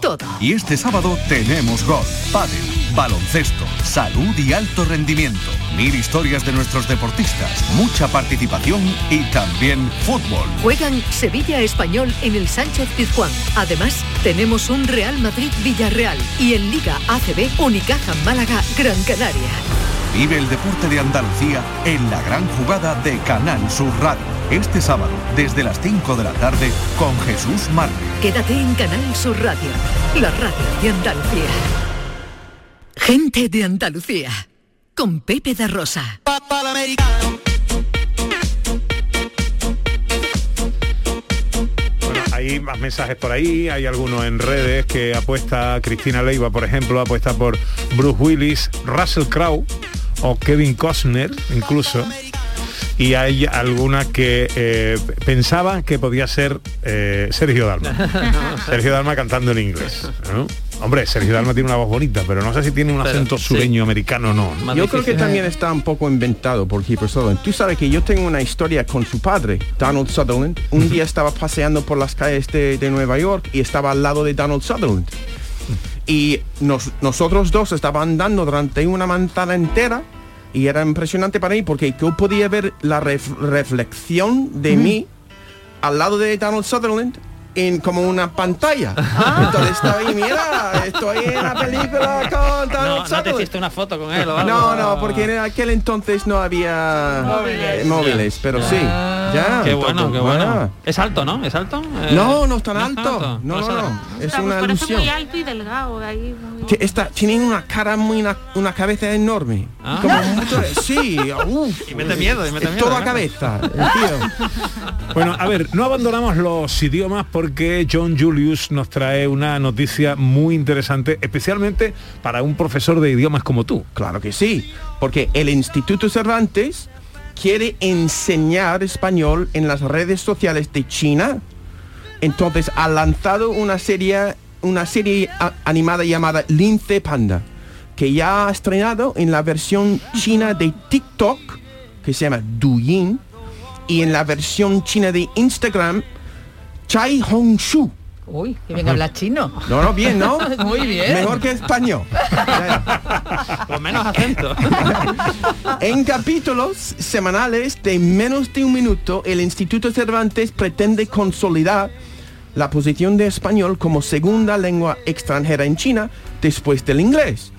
todo. Y este sábado tenemos gol, pádel, baloncesto, salud y alto rendimiento. Mil historias de nuestros deportistas, mucha participación y también fútbol. Juegan Sevilla Español en el Sánchez Pizjuán. Además, tenemos un Real Madrid Villarreal y en Liga ACB Unicaja Málaga Gran Canaria. Vive el deporte de Andalucía en la gran jugada de Canal Sur Radio. Este sábado, desde las 5 de la tarde, con Jesús Márquez. Quédate en Canal Sur Radio, la radio de Andalucía. Gente de Andalucía, con Pepe da Rosa. Bueno, hay más mensajes por ahí, hay algunos en redes que apuesta Cristina Leiva, por ejemplo, apuesta por Bruce Willis, Russell Crowe o Kevin Costner incluso. Y hay algunas que eh, pensaban que podía ser eh, Sergio Dalma. *laughs* Sergio Dalma cantando en inglés. ¿no? Hombre, Sergio Dalma tiene una voz bonita, pero no sé si tiene un Pero, acento sí. sureño americano o no. Yo creo que también está un poco inventado por Kiefer Sutherland. Tú sabes que yo tengo una historia con su padre, Donald Sutherland. Un *laughs* día estaba paseando por las calles de, de Nueva York y estaba al lado de Donald Sutherland. Y nos- nosotros dos estaban andando durante una manzana entera y era impresionante para mí porque yo podía ver la ref- reflexión de mí al lado de Donald Sutherland en como una pantalla. Entonces estaba ahí, mira, estoy en la película con Donald No, no te hiciste una foto con él o algo. No, no, porque en aquel entonces no había Móviles. móviles, pero sí, ya. Qué bueno, qué bueno. ah. Es alto, ¿no? ¿Es alto? Eh, No, no es tan es alto. No, no, no. Es una pues parece ilusión. muy alto y delgado. Ahí, muy- está, tiene una cara muy, una, una cabeza enorme. Ah. Como mucho, sí, *laughs* uf. Y mete miedo, y mete miedo, Toda ¿no? cabeza, el tío. *laughs* Bueno, a ver, no abandonamos los idiomas porque John Julius nos trae una noticia muy interesante, especialmente para un profesor de idiomas como tú. Claro que sí, porque el Instituto Cervantes quiere enseñar español en las redes sociales de China. Entonces ha lanzado una serie, una serie animada llamada Lince Panda, que ya ha estrenado en la versión china de TikTok, que se llama Douyin, y en la versión china de Instagram, Chai Hongshu. Uy, que bien habla chino. No, no, bien, ¿no? *laughs* Muy bien. Mejor que español. Con menos acento. *laughs* En capítulos semanales de menos de un minuto, el Instituto Cervantes pretende consolidar la posición de español como segunda lengua extranjera en China después del inglés.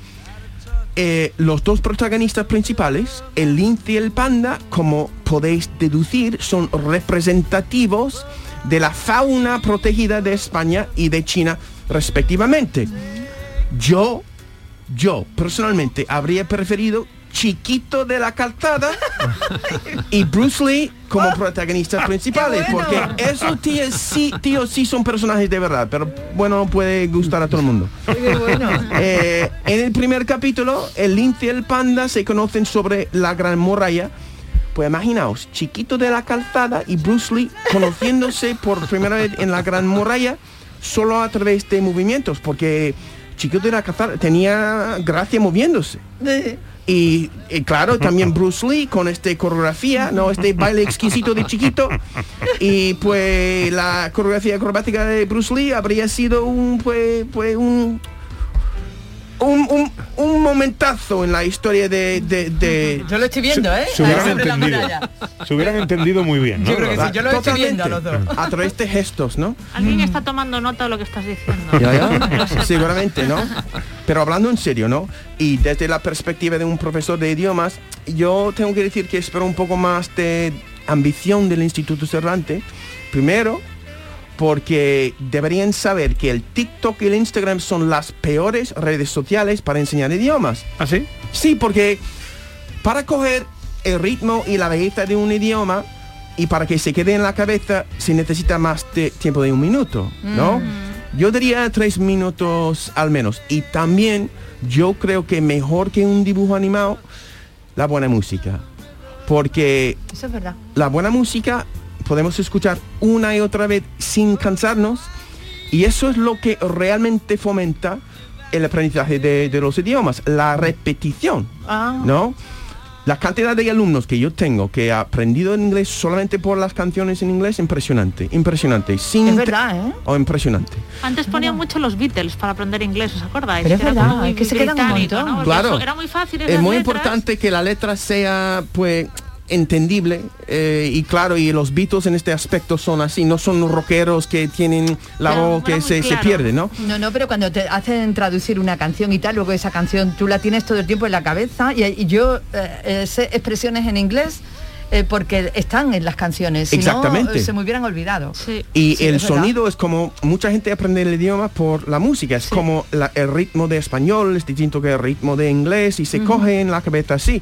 Eh, los dos protagonistas principales, el lince y el panda, como podéis deducir, son representativos de la fauna protegida de España y de China respectivamente. Yo, yo personalmente habría preferido Chiquito de la Calzada *laughs* y Bruce Lee como protagonistas principales, porque esos tíos sí, tíos sí son personajes de verdad, pero bueno, no puede gustar a todo el mundo. Eh, en el primer capítulo, el lince y el panda se conocen sobre la gran muralla. Pues imaginaos, Chiquito de la Calzada y Bruce Lee conociéndose por primera vez en la gran muralla solo a través de movimientos, porque Chiquito de la Calzada tenía gracia moviéndose. Y, claro, también Bruce Lee con este coreografía, ¿no? Este baile exquisito de chiquito. Y pues la coreografía acrobática de Bruce Lee habría sido un, pues, pues un, un, un, un momentazo en la historia de... de, de- Yo lo estoy viendo, ¿eh? Se hubieran entendido. muralla. Se hubieran entendido muy bien, ¿no? Yo creo que sí, yo lo estoy viendo a los dos. A través de gestos, ¿no? Alguien está tomando nota de lo que estás diciendo. Ya, ya. Seguramente, ¿no? Pero hablando en serio, ¿no? Y desde la perspectiva de un profesor de idiomas, yo tengo que decir que espero un poco más de ambición del Instituto Cervantes. Primero, porque deberían saber que el TikTok y el Instagram son las peores redes sociales para enseñar idiomas. ¿Ah, sí? Sí, porque para coger el ritmo y la belleza de un idioma y para que se quede en la cabeza se necesita más de tiempo de un minuto, ¿no? Yo diría tres minutos al menos. Y también yo creo que mejor que un dibujo animado, la buena música. Porque Eso es verdad. la buena música podemos escuchar una y otra vez sin cansarnos y eso es lo que realmente fomenta el aprendizaje de, de los idiomas, la repetición, Ah. ¿no? La cantidad de alumnos que yo tengo que ha aprendido en inglés solamente por las canciones en inglés, impresionante, impresionante. Sin Es verdad, ¿eh? Oh, impresionante. Antes ponían mucho los Beatles para aprender inglés, ¿os acordáis? Pero es Era verdad, como muy que se quedan un montón. ¿no? Claro. eso Era muy fácil. Es muy letras. importante que la letra sea, pues, entendible eh, y claro, y los Beatles en este aspecto son así, no son los rockeros que tienen la Claro, voz que se, se pierde, ¿no? No, no, pero cuando te hacen traducir una canción y tal, luego esa canción tú la tienes todo el tiempo en la cabeza y, y yo eh, sé expresiones en inglés eh, porque están en las canciones. Si Exactamente. se me hubieran olvidado. Y Sí, el es sonido es como mucha gente aprende el idioma por la música, es como la- el ritmo de español es distinto que el ritmo de inglés y se coge en la cabeza así.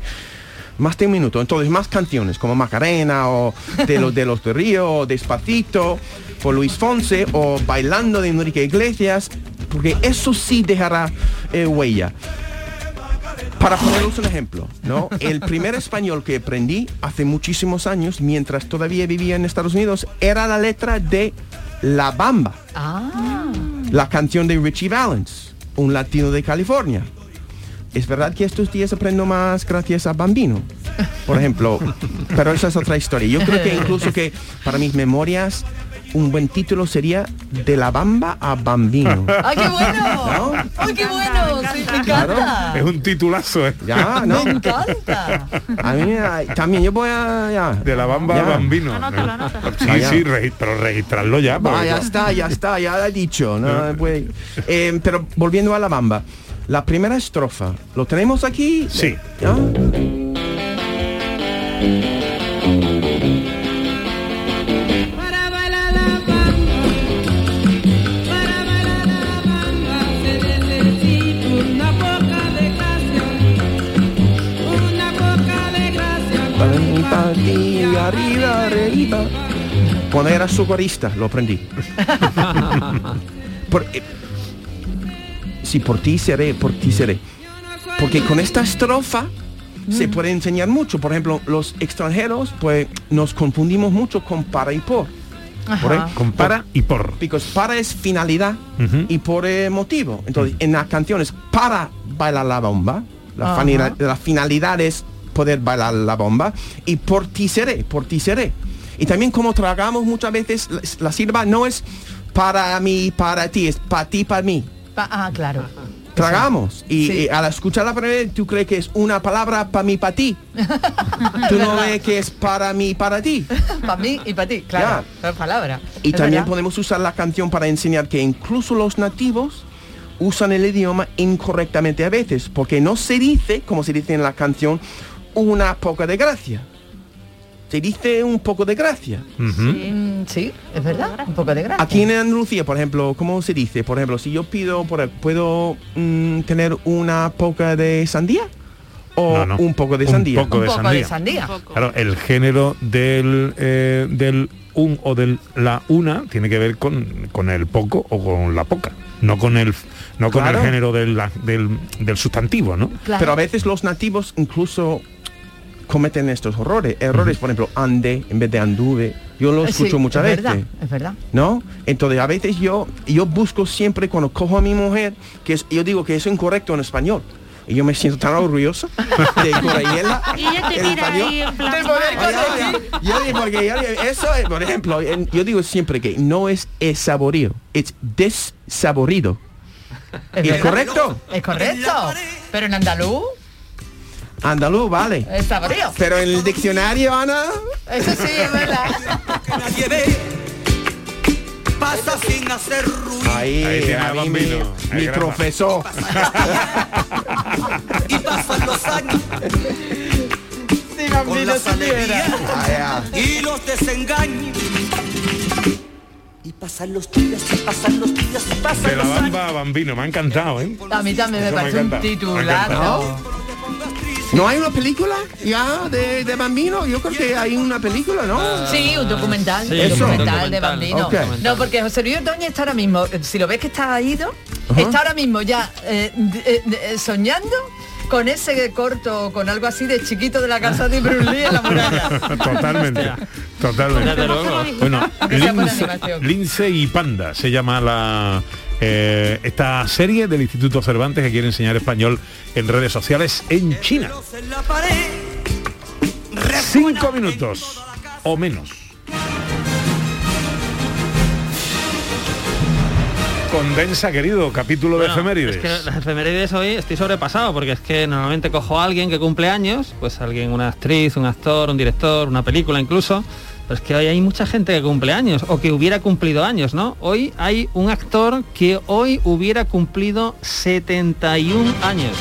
Más de un minuto, entonces más canciones como Macarena o de los de los de Río o Despacito por Luis Fonse o Bailando de Enrique Iglesias, porque eso sí dejará eh, huella. Para poneros un ejemplo, ¿no? El primer español que aprendí hace muchísimos años, mientras todavía vivía en Estados Unidos, era la letra de La Bamba, Ah. la canción de Richie Valens, un latino de California. Es verdad que estos días aprendo más gracias a Bambino, por ejemplo, pero esa es otra historia. Yo creo que incluso que para mis memorias un buen título sería De la Bamba a Bambino. ¡Ay, qué bueno! ¡Ay, qué bueno! Sí, me encanta. Es un titulazo, ¿eh? Ya, ¿no? Me encanta. A mí también yo voy a... ya. De la bamba Ya. a bambino. Anótalo, anótalo. Sí, Ah, sí, regi- pero registrarlo ya. Ah, ya está, ya está, ya lo he dicho. ¿no? *laughs* Pues, eh, pero volviendo a la bamba, la primera estrofa, ¿lo tenemos aquí? Sí. ¿Ya? Para bailar la bamba, para bailar la bamba se necesita una poca de gracia, una poca de gracia. Pa' mí, pa' ti, arriba, arriba. Cuando era socorrista lo aprendí. *laughs* Por- sí, por ti seré, por ti seré. Porque con esta estrofa se puede enseñar mucho. Por ejemplo, los extranjeros, pues nos confundimos mucho con para y por. Por. Con para y por. Porque para es finalidad y por eh, motivo. Entonces, en las canciones para bailar la bomba, la, finalidad es poder bailar la bomba y por ti seré, por ti seré. Y también como tragamos muchas veces, la, la sílaba no es para mí, para ti, es para ti, para mí. Ah, claro. Tragamos. Y, Sí. y al escuchar la primera vez, tú crees que es una palabra para mí, para ti. *laughs* tú no ves que es para mí, para ti. *laughs* para mí y para ti, claro. La palabra. Y también verdad. podemos usar la canción para enseñar que incluso los nativos usan el idioma incorrectamente a veces, porque no se dice, como se dice en la canción, una poca de gracia. Se dice un poco de gracia. Mm, sí, es verdad. Un poco de gracia. Aquí en Andalucía, por ejemplo, ¿cómo se dice? Por ejemplo, si yo pido, por, ¿puedo mm, tener una poca de sandía? ¿O No, no. un poco de Un sandía? poco de Un poco de sandía. Claro, el género del, eh, del un o del la una tiene que ver con, con el poco o con la poca, no con el no con Claro. el género del, del, del sustantivo, ¿no? Pero a veces los nativos incluso cometen estos horrores, errores, por ejemplo, ande en vez de anduve. Yo lo Eh, sí, escucho muchas es veces. verdad, es verdad. ¿No? Entonces a veces yo yo busco siempre cuando cojo a mi mujer que es- yo digo que eso es incorrecto en español. Y yo me siento tan orgulloso *laughs* de corregirla. Y ella te mira ahí en plan. Yo digo, porque eso es, por ejemplo, yo digo siempre que no es saborío, es desaborido. Es ¿Es correcto? Es correcto. Pero en andaluz Andaluz, vale. es saborío. Pero en el diccionario, Ana, Eso sí, es verdad. Nadie ve, pasa sin hacer ruido. ahí, Ahí tiene a mí Bambino. mi, mi profesor. Y pasan los años con las alegrías Ah, y los desengaños. Y pasan los días, y pasan los días, y pasan De la los años. bamba a bambino, me ha encantado, ¿eh? A mí también me Eso me parece un titulazo. ¿No hay una película ya de, de Bambino? Yo creo que hay una película, ¿no? Sí, un documental, Sí, un eso. documental de Documental, Bambino. ok. No, porque José Luis Ordóñez está ahora mismo, eh, si lo ves que está ido, está ahora mismo ya eh, de- eh, de- eh, soñando con ese corto, con algo así de chiquito de la casa de Bruce Lee en la muralla. *laughs* totalmente, *laughs* totalmente. Bueno. Lince y Panda se llama la eh, esta serie del Instituto Cervantes que quiere enseñar español en redes sociales en China. Cinco minutos o menos. Condensa, querido, capítulo de efemérides. Es que las efemérides hoy estoy sobrepasado porque es que normalmente cojo a alguien que cumple años, pues alguien, una actriz, un actor, un director, una película incluso. Pero es que hoy hay mucha gente que cumple años o que hubiera cumplido años, ¿no? Hoy hay un actor que hoy hubiera cumplido 71 años.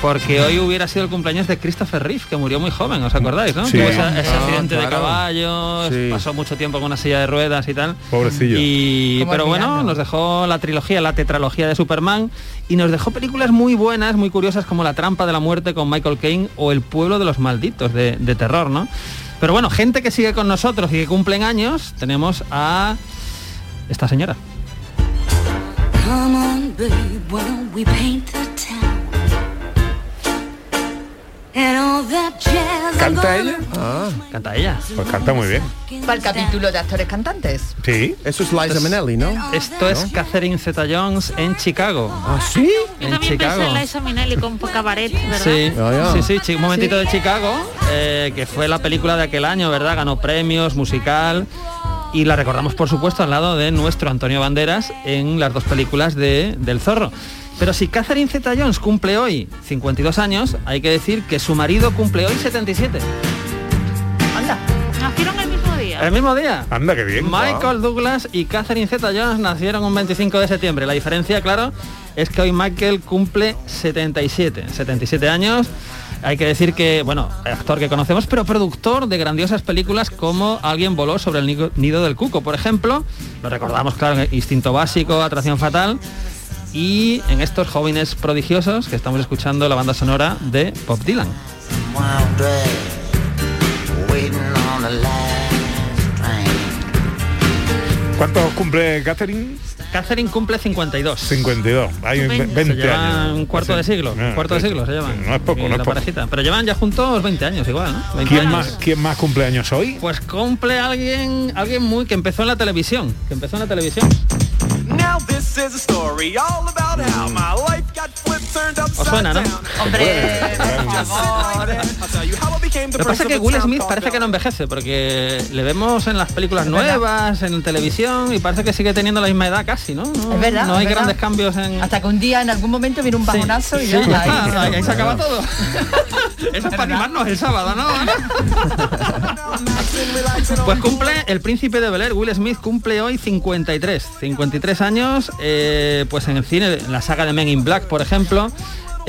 Porque hoy hubiera sido el cumpleaños de Christopher Reeve, que murió muy joven, ¿os acordáis, no? Sí. Tuvo ese, ese Ah, accidente de claro. caballo, Sí. pasó mucho tiempo con una silla de ruedas y tal. Pobrecillo. Y, ¿Cómo pero bueno, nos dejó la trilogía, la tetralogía de Superman y nos dejó películas muy buenas, muy curiosas como La trampa de la muerte con Michael Caine o El pueblo de los malditos de, de terror, ¿no? Pero bueno, gente que sigue con nosotros y que cumplen años, tenemos a esta señora. Come on, babe, ¿Canta ella? Canta ella. Pues canta muy bien. Para el capítulo de actores cantantes. Sí. Eso es Liza Minnelli, ¿no? Esto es Catherine Zeta-Jones en Chicago. ¿Ah, sí? Yo En también Chicago. pensé en Liza Minnelli con cabaret, ¿verdad? Sí, Ah, sí, sí, un momentito de Chicago, eh, que fue la película de aquel año, ¿verdad? Ganó premios, musical. Y la recordamos, por supuesto, al lado de nuestro Antonio Banderas en las dos películas de, del Zorro. Pero si Catherine Zeta-Jones cumple hoy 52 años, hay que decir que su marido cumple hoy 77. Nacieron el mismo día. El mismo día. Anda, qué bien. Michael Douglas y Catherine Zeta-Jones nacieron un 25 de septiembre. La diferencia, claro, es que hoy Michael cumple 77. 77 años. Hay que decir que, bueno, actor que conocemos, pero productor de grandiosas películas como Alguien voló sobre el nido- del cuco, por ejemplo. Lo recordamos, claro, Instinto Básico, Atracción Fatal. Y en estos jóvenes prodigiosos que estamos escuchando la banda sonora de Bob Dylan. ¿Cuántos cumple Catherine? Catherine cumple 52. 52. Hay ve- 20 se llevan años. un cuarto de siglo, Ah, un cuarto de siglo se llevan. No es poco, no es la poco. parejita. Pero llevan ya juntos 20 años igual, ¿no? 20 ¿Quién años. más, ¿Quién más cumpleaños hoy? Pues cumple alguien, alguien muy que empezó en la televisión, que empezó en la televisión. This is a story all about how ¿Os suena, no? Hombre, Lo que pasa es que Will Smith parece que no envejece, porque le vemos en las películas nuevas, en televisión, y parece que sigue teniendo la misma edad casi, ¿no? No, Es verdad. no hay verdad. grandes cambios en... Hasta que un día en algún momento viene un bajonazo y Sí, ya. ya ahí. se acaba todo. *laughs* Eso es para animarnos el sábado, ¿no? *laughs* Pues cumple el príncipe de Bel Air, Will Smith, cumple hoy 53. 53 años, eh, pues en el cine, en la saga de Men in Black, por ejemplo.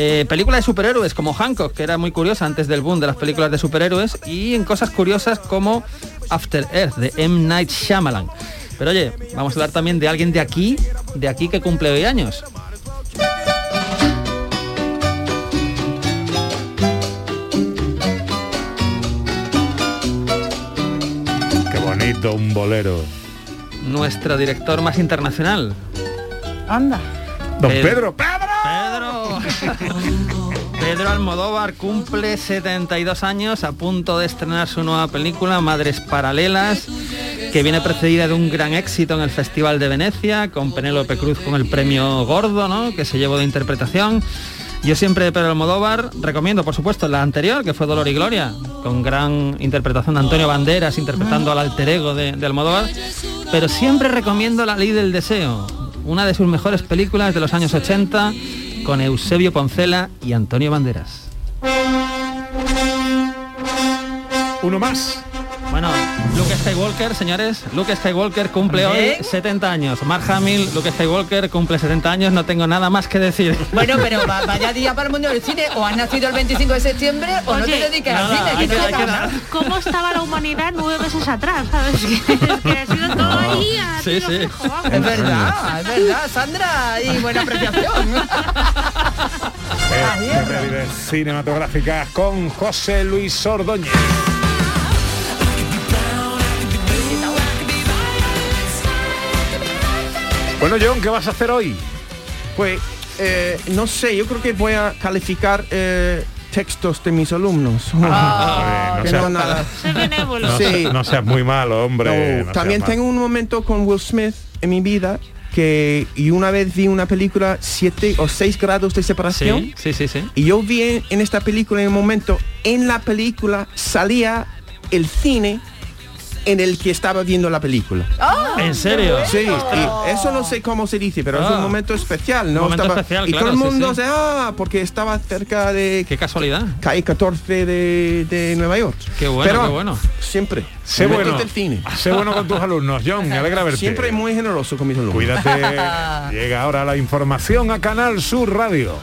Eh, película de superhéroes como Hancock, que era muy curiosa antes del boom de las películas de superhéroes, y en cosas curiosas como After Earth, de M. Night Shyamalan. Pero oye, vamos a hablar también de alguien de aquí, de aquí que cumple hoy años. Qué bonito, un bolero. Nuestro director más internacional, Anda. Don Pedro. Pedro. *laughs* Pedro. Almodóvar cumple 72 años a punto de estrenar su nueva película Madres Paralelas, que viene precedida de un gran éxito en el Festival de Venecia, con Penélope Cruz con el premio Gordo, ¿no? que se llevó de interpretación. Yo siempre de Pedro Almodóvar recomiendo, por supuesto, la anterior, que fue Dolor y Gloria, con gran interpretación de Antonio Banderas interpretando al alter ego de, de Almodóvar, pero siempre recomiendo La Ley del Deseo, una de sus mejores películas de los años 80, con Eusebio Poncela y Antonio Banderas. Uno más. Bueno, Luke Skywalker, señores, Luke Skywalker cumple hoy Bien. 70 años. Mark Hamill, Luke Skywalker cumple 70 años, no tengo nada más que decir. Bueno, pero va- vaya día para el mundo del cine. O has nacido el 25 de septiembre o no te dediques nada, al cine. ¿Cómo estaba la humanidad nueve meses atrás? ¿Sabes? *laughs* Que, que ha sido todo ahí a Sí, sí. fijo, vamos. Es verdad, es verdad, Sandra, y buena apreciación. *laughs* Efemérides cinematográficas con José Luis Ordóñez. Bueno, John, ¿qué vas a hacer hoy? Pues, eh, no sé, yo creo que voy a calificar eh, textos de mis alumnos. Ah, *laughs* Que no seas- nada. Sé benévolo. No, Sí. se- no seas muy malo, hombre. No, no seas también tengo un momento con Will Smith en mi vida que y una vez vi una película siete o seis grados de separación Sí, sí, sí, sí. y yo vi en, en esta película en un momento en la película salía el cine en el que estaba viendo la película ¿En serio? Sí, y eso no sé cómo se dice, pero es Ah. un momento especial, ¿no? Un momento Estaba- especial, y claro, todo el mundo sí. se, ah, porque estaba cerca de Qué casualidad. calle 14 de, de Nueva York. Qué bueno, Pero qué bueno. Siempre. Sé bueno, del cine. sé bueno con tus alumnos, John, me alegra verte. Siempre muy generoso con mis alumnos. Cuídate. *laughs* Llega ahora la información a Canal Sur Radio.